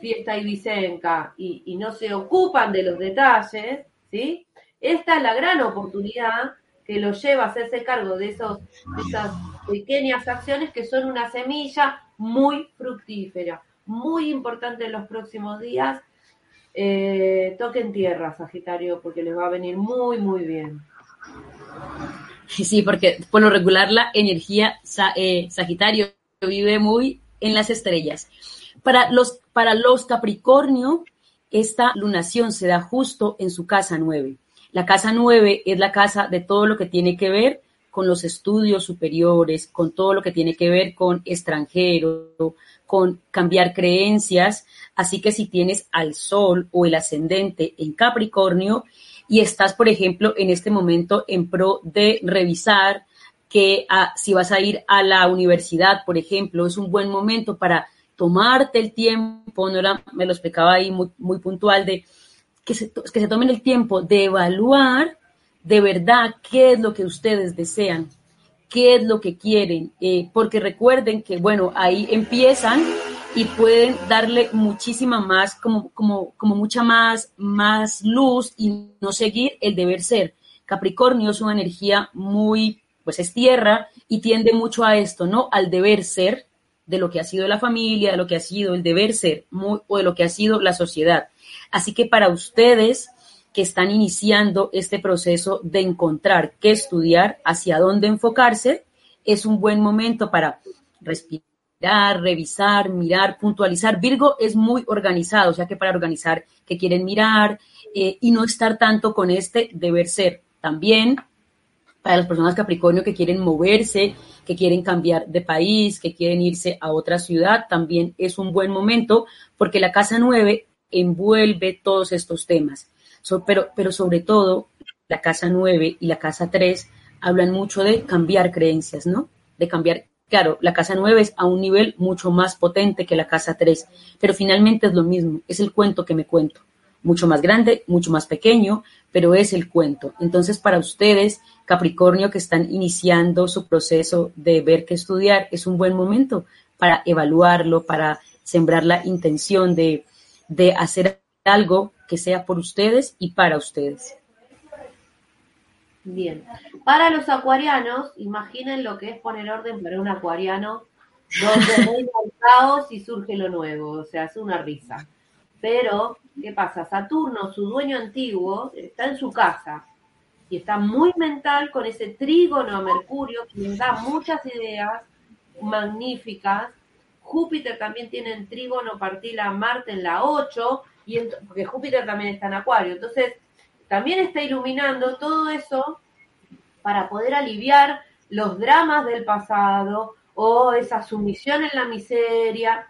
fiesta y vicenca y, no se ocupan de los detalles, ¿sí? Esta es la gran oportunidad que los lleva a hacerse cargo de, esos, esas pequeñas acciones que son una semilla muy fructífera, muy importante en los próximos días. Eh, toquen tierra, Sagitario, porque les va a venir muy, muy bien. Sí, porque por lo regular la energía eh, Sagitario vive muy en las estrellas. Para los, para los Capricornio, esta lunación se da justo en su casa 9. La casa 9 es la casa de todo lo que tiene que ver con los estudios superiores, con todo lo que tiene que ver con extranjero, con cambiar creencias. Así que si tienes al sol o el ascendente en Capricornio y estás, por ejemplo, en este momento en pro de revisar que ah, si vas a ir a la universidad, por ejemplo, es un buen momento para tomarte el tiempo, no era, me lo explicaba ahí muy, muy puntual, de que se, que se tomen el tiempo de evaluar de verdad qué es lo que ustedes desean, qué es lo que quieren, eh, porque recuerden que, bueno, ahí empiezan y pueden darle muchísima más, como, como, como mucha más, más luz y no seguir el deber ser. Capricornio es una energía muy, pues es tierra y tiende mucho a esto, ¿no? Al deber ser de lo que ha sido la familia, de lo que ha sido el deber ser muy, o de lo que ha sido la sociedad. Así que para ustedes que están iniciando este proceso de encontrar qué estudiar, hacia dónde enfocarse, es un buen momento para respirar, revisar, mirar, puntualizar. Virgo es muy organizado, o sea que para organizar qué quieren mirar eh, y no estar tanto con este deber ser. También para las personas Capricornio que quieren moverse, que quieren cambiar de país, que quieren irse a otra ciudad, también es un buen momento porque la casa 9 envuelve todos estos temas. So, pero, pero sobre todo, la casa 9 y la casa 3 hablan mucho de cambiar creencias, ¿no? De cambiar, claro, la casa 9 es a un nivel mucho más potente que la casa 3, pero finalmente es lo mismo, es el cuento que me cuento, mucho más grande, mucho más pequeño, pero es el cuento. Entonces, para ustedes, Capricornio, que están iniciando su proceso de ver qué estudiar, es un buen momento para evaluarlo, para sembrar la intención de, de hacer algo que sea por ustedes y para ustedes. Bien. Para los acuarianos, imaginen lo que es poner orden para un acuariano donde reina el caos y surge lo nuevo. O sea, es una risa. Pero, ¿qué pasa? Saturno, su dueño antiguo, está en su casa y está muy mental con ese trígono a Mercurio que da muchas ideas magníficas. Júpiter también tiene en trígono partila Marte en la 8, y porque Júpiter también está en Acuario. Entonces, también está iluminando todo eso para poder aliviar los dramas del pasado o esa sumisión en la miseria.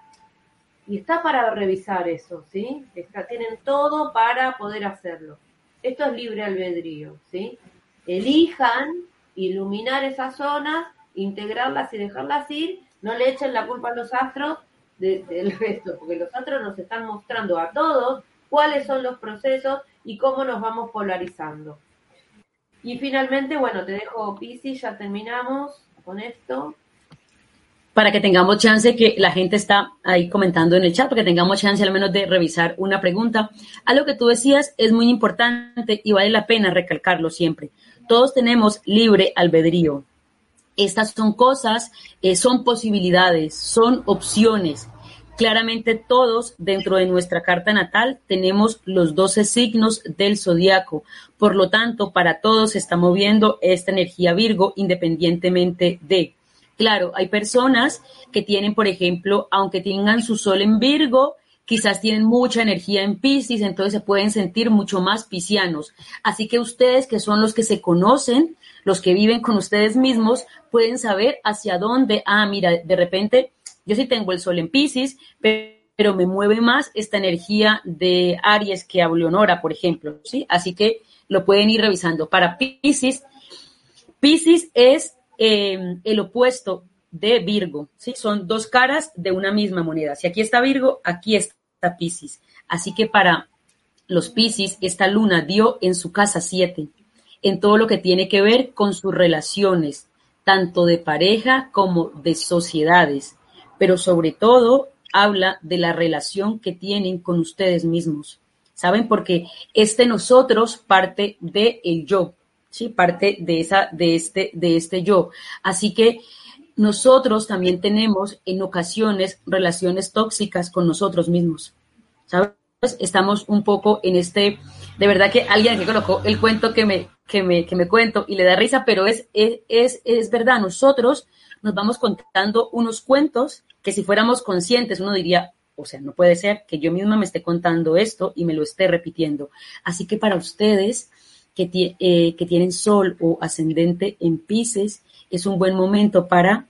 Y está para revisar eso, ¿sí? Tienen todo para poder hacerlo. Esto es libre albedrío, ¿sí? Elijan iluminar esas zonas, integrarlas y dejarlas ir. No le echen la culpa a los astros de- del resto, porque los astros nos están mostrando a todos cuáles son los procesos y cómo nos vamos polarizando. Y finalmente, bueno, te dejo Pisi, ya terminamos con esto. para que tengamos chance, que la gente está ahí comentando en el chat, para que tengamos chance al menos de revisar una pregunta. A lo que tú decías es muy importante y vale la pena recalcarlo siempre. Todos tenemos libre albedrío. Estas son cosas, eh, son posibilidades, son opciones. Claramente todos dentro de nuestra carta natal tenemos los 12 signos del zodiaco. Por lo tanto, para todos se está moviendo esta energía Virgo independientemente de. Claro, hay personas que tienen, por ejemplo, aunque tengan su sol en Virgo, quizás tienen mucha energía en Pisces, entonces se pueden sentir mucho más piscianos. Así que ustedes, que son los que se conocen, los que viven con ustedes mismos, pueden saber hacia dónde, ah, mira, de repente yo sí tengo el sol en Pisces, pero me mueve más esta energía de Aries que a Leonora, por ejemplo, ¿sí? Así que lo pueden ir revisando. Para Pisces, Pisces es eh, el opuesto de Virgo, ¿sí? Son dos caras de una misma moneda. Si aquí está Virgo, aquí está Pisces. Así que para los Pisces, esta luna dio en su casa 7, en todo lo que tiene que ver con sus relaciones, tanto de pareja como de sociedades, pero sobre todo habla de la relación que tienen con ustedes mismos. ¿Saben? Porque este nosotros parte de el yo, ¿sí? Parte de esa, de este, de este yo. Así que nosotros también tenemos en ocasiones relaciones tóxicas con nosotros mismos. ¿Sabes? Estamos un poco en este, de verdad que alguien que colocó el cuento que me, que me, que me cuento y le da risa, pero es, es, es, es verdad, nosotros nos vamos contando unos cuentos que si fuéramos conscientes uno diría, o sea, no puede ser que yo misma me esté contando esto y me lo esté repitiendo. Así que para ustedes que, eh, que tienen sol o ascendente en Pisces, es un buen momento para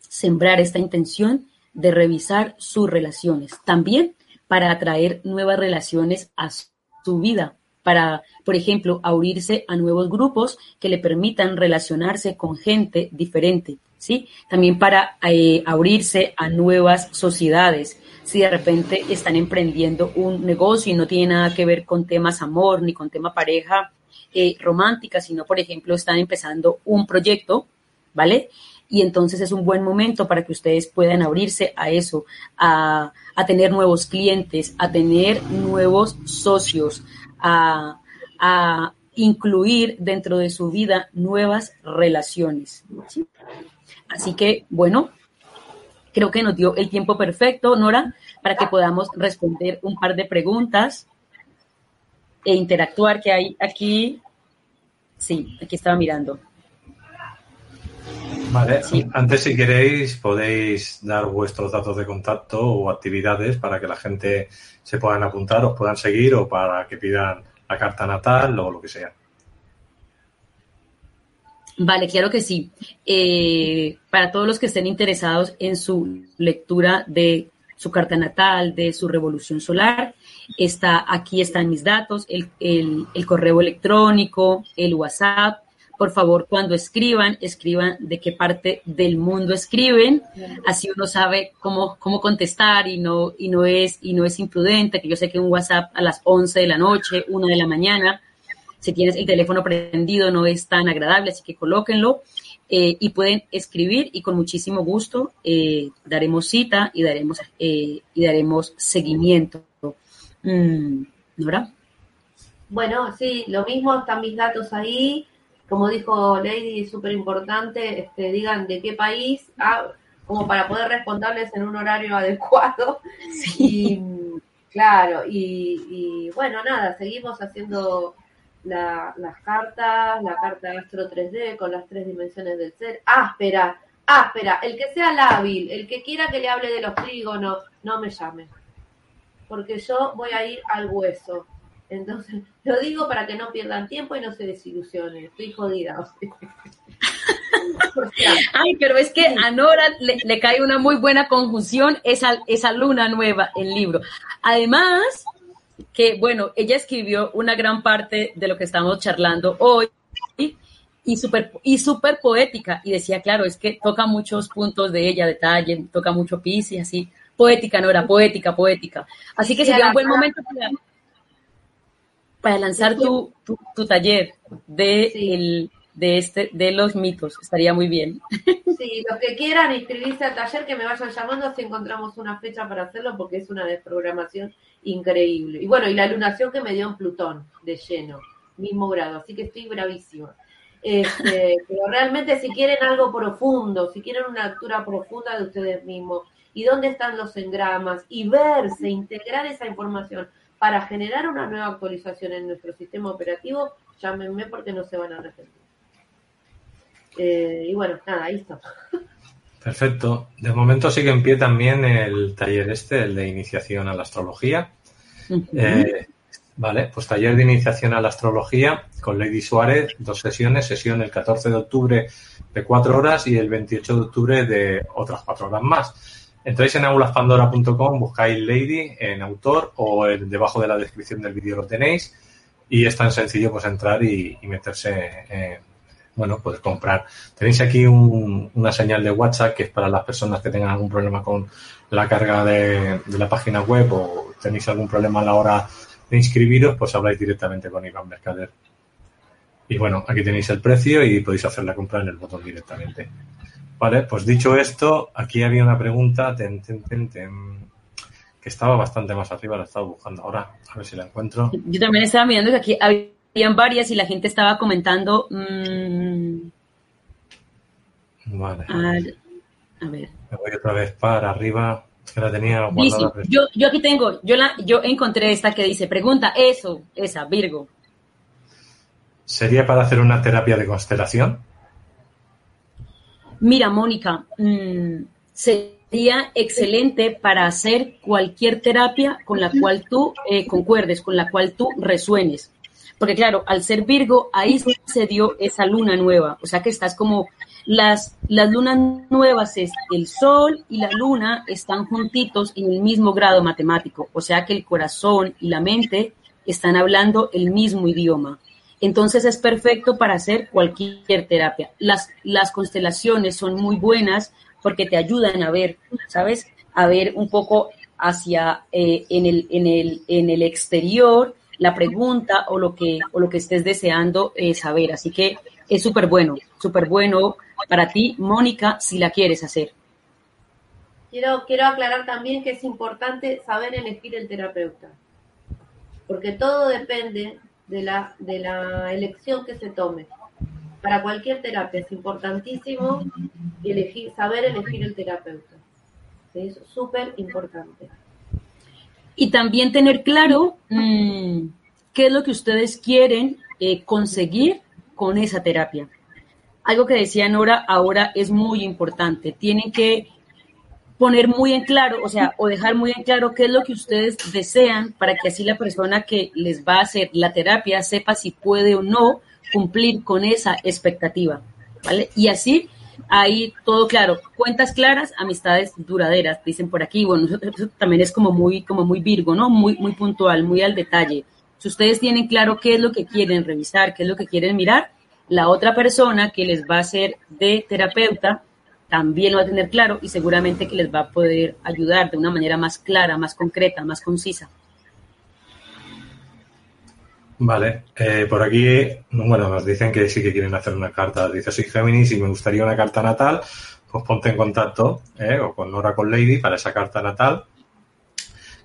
sembrar esta intención de revisar sus relaciones. También para atraer nuevas relaciones a su vida, para, por ejemplo, abrirse a nuevos grupos que le permitan relacionarse con gente diferente, ¿sí? También para eh, abrirse a nuevas sociedades. Si de repente están emprendiendo un negocio y no tiene nada que ver con temas amor ni con tema pareja, eh, romántica, sino, por ejemplo, están empezando un proyecto, ¿vale? Y entonces es un buen momento para que ustedes puedan abrirse a eso, a, a tener nuevos clientes, a tener nuevos socios, a, a incluir dentro de su vida nuevas relaciones. ¿sí? Así que, bueno, creo que nos dio el tiempo perfecto, Nora, para que podamos responder un par de preguntas e interactuar que hay aquí. Sí, aquí estaba mirando. Vale, sí. antes si queréis podéis dar vuestros datos de contacto o actividades para que la gente se puedan apuntar, os puedan seguir o para que pidan la carta natal o lo que sea. Vale, claro que sí. Eh, para todos los que estén interesados en su lectura de su carta natal, de su revolución solar, está aquí están mis datos, el, el, el correo electrónico, el WhatsApp. Por favor, cuando escriban, escriban de qué parte del mundo escriben, así uno sabe cómo, cómo contestar y no, y no es, y no es imprudente, que yo sé que un WhatsApp a las 11 de la noche, una de la mañana, si tienes el teléfono prendido no es tan agradable, así que colóquenlo eh, y pueden escribir y con muchísimo gusto eh, daremos cita y daremos, eh, y daremos seguimiento. Mm, ¿Nora? Bueno, sí, lo mismo, están mis datos ahí. Como dijo Lady, súper importante, este, digan de qué país, ah, como para poder responderles en un horario adecuado. Sí. Y, claro, y, y bueno, nada, seguimos haciendo la, las cartas, la carta Astro 3D con las tres dimensiones del ser. Áspera, áspera. El que sea lábil, el que quiera que le hable de los trígonos, no me llame. Porque yo voy a ir al hueso. Entonces, lo digo para que no pierdan tiempo y no se desilusionen. Estoy jodida. O sea. Ay, pero es que a Nora le, le, cae una muy buena conjunción esa, esa luna nueva, el libro. Además, que, bueno, ella escribió una gran parte de lo que estamos charlando hoy y súper y super poética. Y decía, claro, es que toca muchos puntos de ella, detalle, toca mucho pis y así. Poética, no era poética, poética. Así que sería un buen momento para, para lanzar tu, tu, tu taller de, sí. el, de, este, de los mitos. Estaría muy bien. Sí, los que quieran inscribirse al taller, que me vayan llamando si encontramos una fecha para hacerlo, porque es una desprogramación increíble. Y bueno, y la lunación que me dio en Plutón, de lleno, mismo grado, así que estoy bravísima. Este, pero realmente si quieren algo profundo, si quieren una lectura profunda de ustedes mismos, y dónde están los engramas, y verse, integrar esa información para generar una nueva actualización en nuestro sistema operativo, llámenme porque no se van a arrepentir. Eh, y bueno, nada, ahí está. Perfecto. De momento sigue en pie también el taller este, el de iniciación a la astrología. Eh, vale, pues taller de iniciación a la astrología con Lady Suárez, dos sesiones, sesión el 14 de octubre de cuatro horas y el 28 de octubre de otras cuatro horas más. Entráis en aulaspandora.com, buscáis Lady en autor o en- debajo de la descripción del vídeo lo tenéis y es tan sencillo pues entrar y, y meterse, eh, bueno, pues comprar. Tenéis aquí un- una señal de WhatsApp que es para las personas que tengan algún problema con la carga de, la página web o tenéis algún problema a la hora de inscribiros, pues habláis directamente con Iván Mercader. Y bueno, aquí tenéis el precio y podéis hacer la compra en el botón directamente. Vale, pues dicho esto, aquí había una pregunta ten, ten, ten, que estaba bastante más arriba, la estaba buscando ahora, a ver si la encuentro. Yo también estaba mirando que aquí habían varias y la gente estaba comentando. mm, Vale, a, a ver. me voy otra vez para arriba, que la tenía Dice, yo, yo aquí tengo, yo la, yo encontré esta que dice, pregunta, eso, esa, Virgo. ¿Sería para hacer una terapia de constelación? Mira, Mónica, mm, sería excelente para hacer cualquier terapia con la cual tú eh, concuerdes, con la cual tú resuenes. Porque claro, al ser Virgo, ahí se dio esa luna nueva. O sea que estás como, las, las lunas nuevas es el Sol y la luna están juntitos en el mismo grado matemático. O sea que el corazón y la mente están hablando el mismo idioma. Entonces es perfecto para hacer cualquier terapia. Las, las constelaciones son muy buenas porque te ayudan a ver, ¿sabes? A ver un poco hacia eh, en, el, en, el, en el exterior la pregunta o lo que, o lo que estés deseando eh, saber. Así que es súper bueno, súper bueno para ti, Mónica, si la quieres hacer. Quiero, quiero aclarar también que es importante saber elegir el terapeuta, porque todo depende de la, de la elección que se tome. Para cualquier terapia es importantísimo elegir, saber elegir el terapeuta. Es súper importante. Y también tener claro mmm, qué es lo que ustedes quieren eh, conseguir con esa terapia. Algo que decía Nora ahora es muy importante. Tienen que poner muy en claro, o sea, o dejar muy en claro qué es lo que ustedes desean para que así la persona que les va a hacer la terapia sepa si puede o no cumplir con esa expectativa, ¿vale? Y así ahí todo claro, cuentas claras, amistades duraderas, dicen por aquí. Bueno, eso también es como muy, como muy Virgo, ¿no? Muy, muy puntual, muy al detalle. Si ustedes tienen claro qué es lo que quieren revisar, qué es lo que quieren mirar, la otra persona que les va a ser de terapeuta también lo va a tener claro y seguramente que les va a poder ayudar de una manera más clara, más concreta, más concisa. Vale, eh, por aquí, bueno, nos dicen que sí que quieren hacer una carta. Dice, soy Géminis y me gustaría una carta natal. Pues ponte en contacto, eh, o con Nora con Lady para esa carta natal.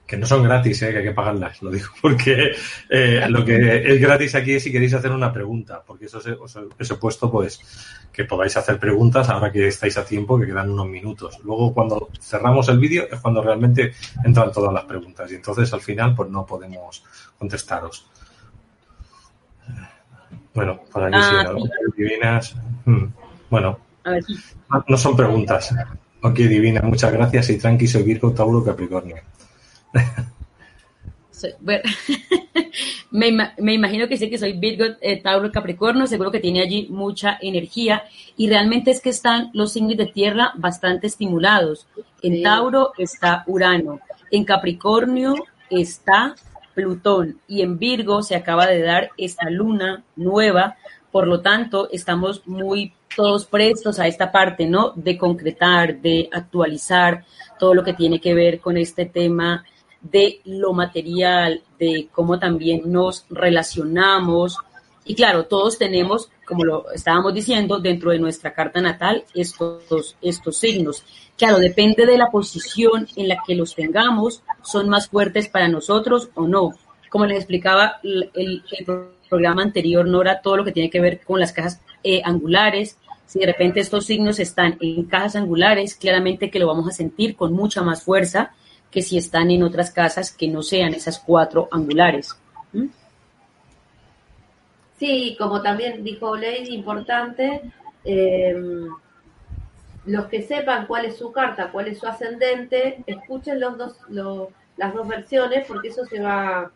Que no son gratis, eh, que hay que pagarlas, lo digo porque eh, lo que es gratis aquí es si queréis hacer una pregunta, porque eso os, os, os he pues que podáis hacer preguntas ahora que estáis a tiempo, que quedan unos minutos. Luego cuando cerramos el vídeo es cuando realmente entran todas las preguntas y entonces al final pues no podemos contestaros. Bueno, para aquí Ah, sí, ¿no? sí. divinas. hmm, Bueno, A ver, no- no son preguntas. Ok, divina, muchas gracias y tranqui, soy Virgo, Tauro, Capricornio. soy- bueno, me, me imagino que sí que soy Virgo, eh, Tauro, Capricornio, seguro que tiene allí mucha energía y realmente es que están los signos de tierra bastante estimulados. En. Tauro está Urano, en Capricornio está Plutón y en Virgo se acaba de dar esta luna nueva, por lo tanto estamos muy todos prestos a esta parte, ¿no? De concretar, de actualizar todo lo que tiene que ver con este tema de lo material, de cómo también nos relacionamos. Y claro, todos tenemos, como lo estábamos diciendo, dentro de nuestra carta natal, estos, estos signos. Claro, depende de la posición en la que los tengamos, son más fuertes para nosotros o no. Como les explicaba el, programa anterior, Nora, todo lo que tiene que ver con las cajas eh, angulares. Si de repente estos signos están en cajas angulares, claramente que lo vamos a sentir con mucha más fuerza que si están en otras casas que no sean esas cuatro angulares. Sí, como también dijo Lady, importante, eh, los que sepan cuál es su carta, cuál es su ascendente, escuchen los dos, lo- las dos versiones porque eso se va,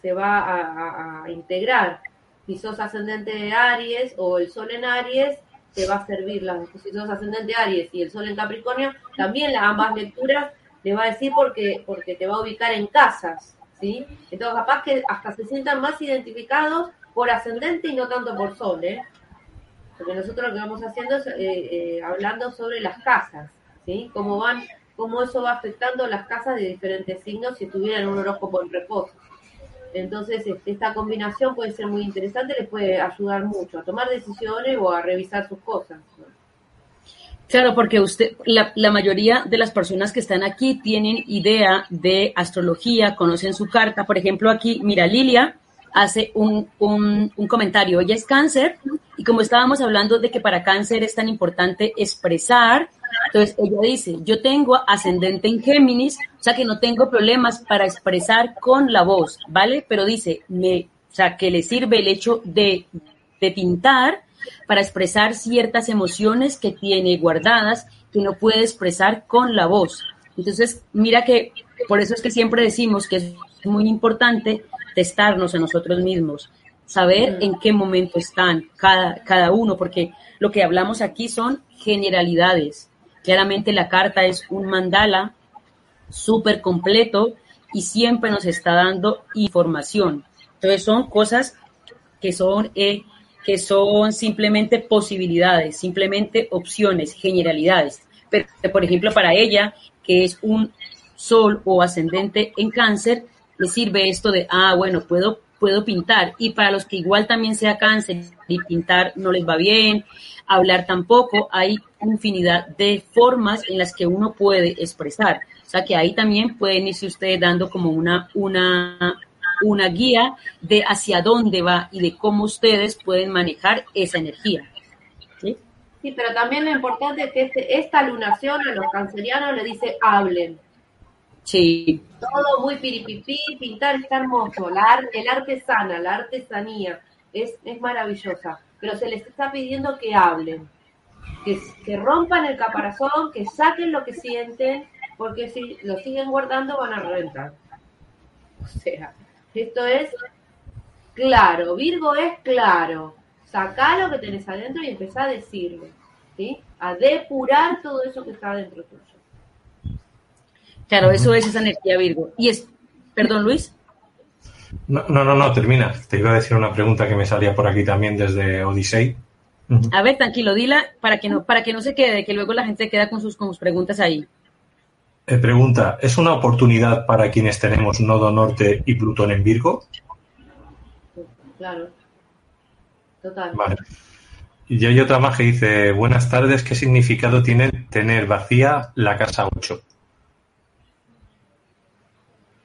se va a, integrar. Si sos ascendente de Aries o el Sol en Aries, te va a servir. La, si sos ascendente Aries y el Sol en Capricornio, también las ambas lecturas le va a decir porque, porque te va a ubicar en casas. ¿sí? Entonces, capaz que hasta se sientan más identificados por ascendente y no tanto por Sol. ¿eh? Porque nosotros lo que vamos haciendo es eh, eh, hablando sobre las casas, ¿sí? Cómo van, cómo eso va afectando las casas de diferentes signos si estuvieran un horóscopo en reposo. Entonces, este, esta combinación puede ser muy interesante, les puede ayudar mucho a tomar decisiones o a revisar sus cosas. Claro, porque usted, la, la mayoría de las personas que están aquí tienen idea de astrología, conocen su carta. Por ejemplo, aquí, mira, Lilia hace un, un, comentario. Ella es cáncer y como estábamos hablando de que para cáncer es tan importante expresar, entonces ella dice, yo tengo ascendente en Géminis, o sea que no tengo problemas para expresar con la voz, ¿vale? Pero dice, me, o sea, que le sirve el hecho de, de pintar para expresar ciertas emociones que tiene guardadas que no puede expresar con la voz. Entonces, mira que por eso es que siempre decimos que es muy importante testarnos a nosotros mismos, saber en qué momento están cada, cada uno, porque lo que hablamos aquí son generalidades. Claramente la carta es un mandala súper completo y siempre nos está dando información. Entonces son cosas que son, eh, que son simplemente posibilidades, simplemente opciones, generalidades. Pero, por ejemplo, para ella, que es un sol o ascendente en cáncer, le sirve esto de, ah, bueno, puedo, puedo pintar. Y para los que igual también sea cáncer y pintar no les va bien, hablar tampoco, hay infinidad de formas en las que uno puede expresar. O sea que ahí también pueden irse ustedes dando como una, una, una guía de hacia dónde va y de cómo ustedes pueden manejar esa energía. ¿sí? Sí, pero también lo importante es que este- esta lunación a los cancerianos le dice hablen. Sí, Todo muy piripipí, pintar está hermoso, la ar- el arte sana, la artesanía es, es maravillosa, pero se les está pidiendo que hablen, que, que rompan el caparazón, que saquen lo que sienten, porque si lo siguen guardando van a reventar. O sea, esto es claro, Virgo es claro, sacá lo que tenés adentro y empezá a decirlo, ¿sí? A depurar todo eso que está dentro tuyo. Claro, eso es esa energía Virgo. Y es, perdón Luis, No, no, no, no, termina. Te iba a decir una pregunta que me salía por aquí también desde. Ujú. a ver, tranquilo, dila para que no, para que no se quede, que luego la gente queda con sus, con sus preguntas ahí. Eh, pregunta, ¿es una oportunidad para quienes tenemos Nodo Norte y Plutón en Virgo? Claro. Total. Vale. Y hay otra más que dice, buenas tardes, ¿qué significado tiene tener vacía la casa 8?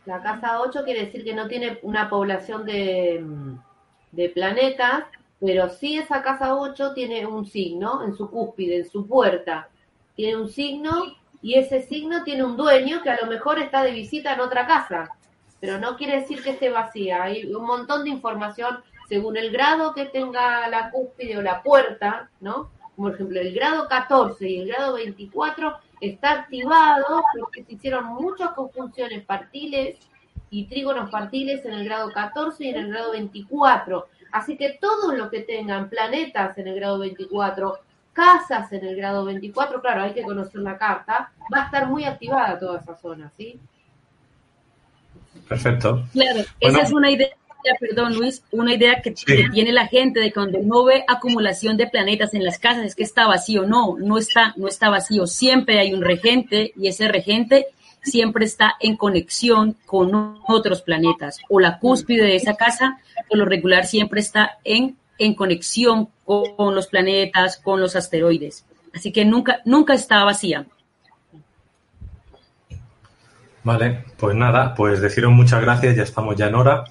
La casa 8 quiere decir que no tiene una población de, mm, planetas, pero sí esa casa 8 tiene un signo en su cúspide, en su puerta. Tiene un signo y ese signo tiene un dueño que a lo mejor está de visita en otra casa, pero no quiere decir que esté vacía. Hay un montón de información según el grado que tenga la cúspide o la puerta, ¿no? Por ejemplo el grado 14 y el grado 24 está activado porque se hicieron muchas conjunciones partiles y trígonos partiles en el grado 14 y en el grado 24. Así que todos los que tengan planetas en el grado 24, casas en el grado 24, claro, hay que conocer la carta, va a estar muy activada toda esa zona, ¿sí? Perfecto. Claro, Bueno. esa es una idea, perdón Luis, una idea que, Sí. tiene la gente de cuando no ve acumulación de planetas en las casas, es que está vacío. No, no está, no está vacío. Siempre hay un regente y ese regente siempre está en conexión con otros planetas. O la cúspide de esa casa, por lo regular, siempre está en, en conexión con, con los planetas, con los asteroides. Así que nunca, nunca está vacía. Vale, pues nada, pues deciros muchas gracias, ya estamos ya en hora.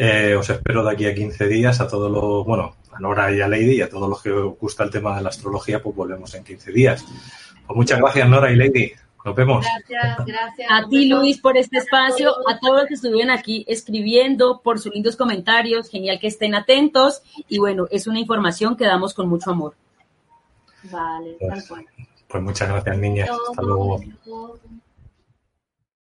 Eh, os espero de aquí a 15 días a todos los, bueno, a Nora y a Lady y a todos los que os gusta el tema de la astrología, pues volvemos en 15 días. Pues muchas gracias Nora y Lady, nos vemos. Gracias, gracias. A ti, Luis, por este espacio, a todos los que estuvieron aquí escribiendo, por sus lindos comentarios, genial que estén atentos y bueno, es una información que damos con mucho amor. Vale, tal cual. Pues muchas gracias, niñas. Hasta luego.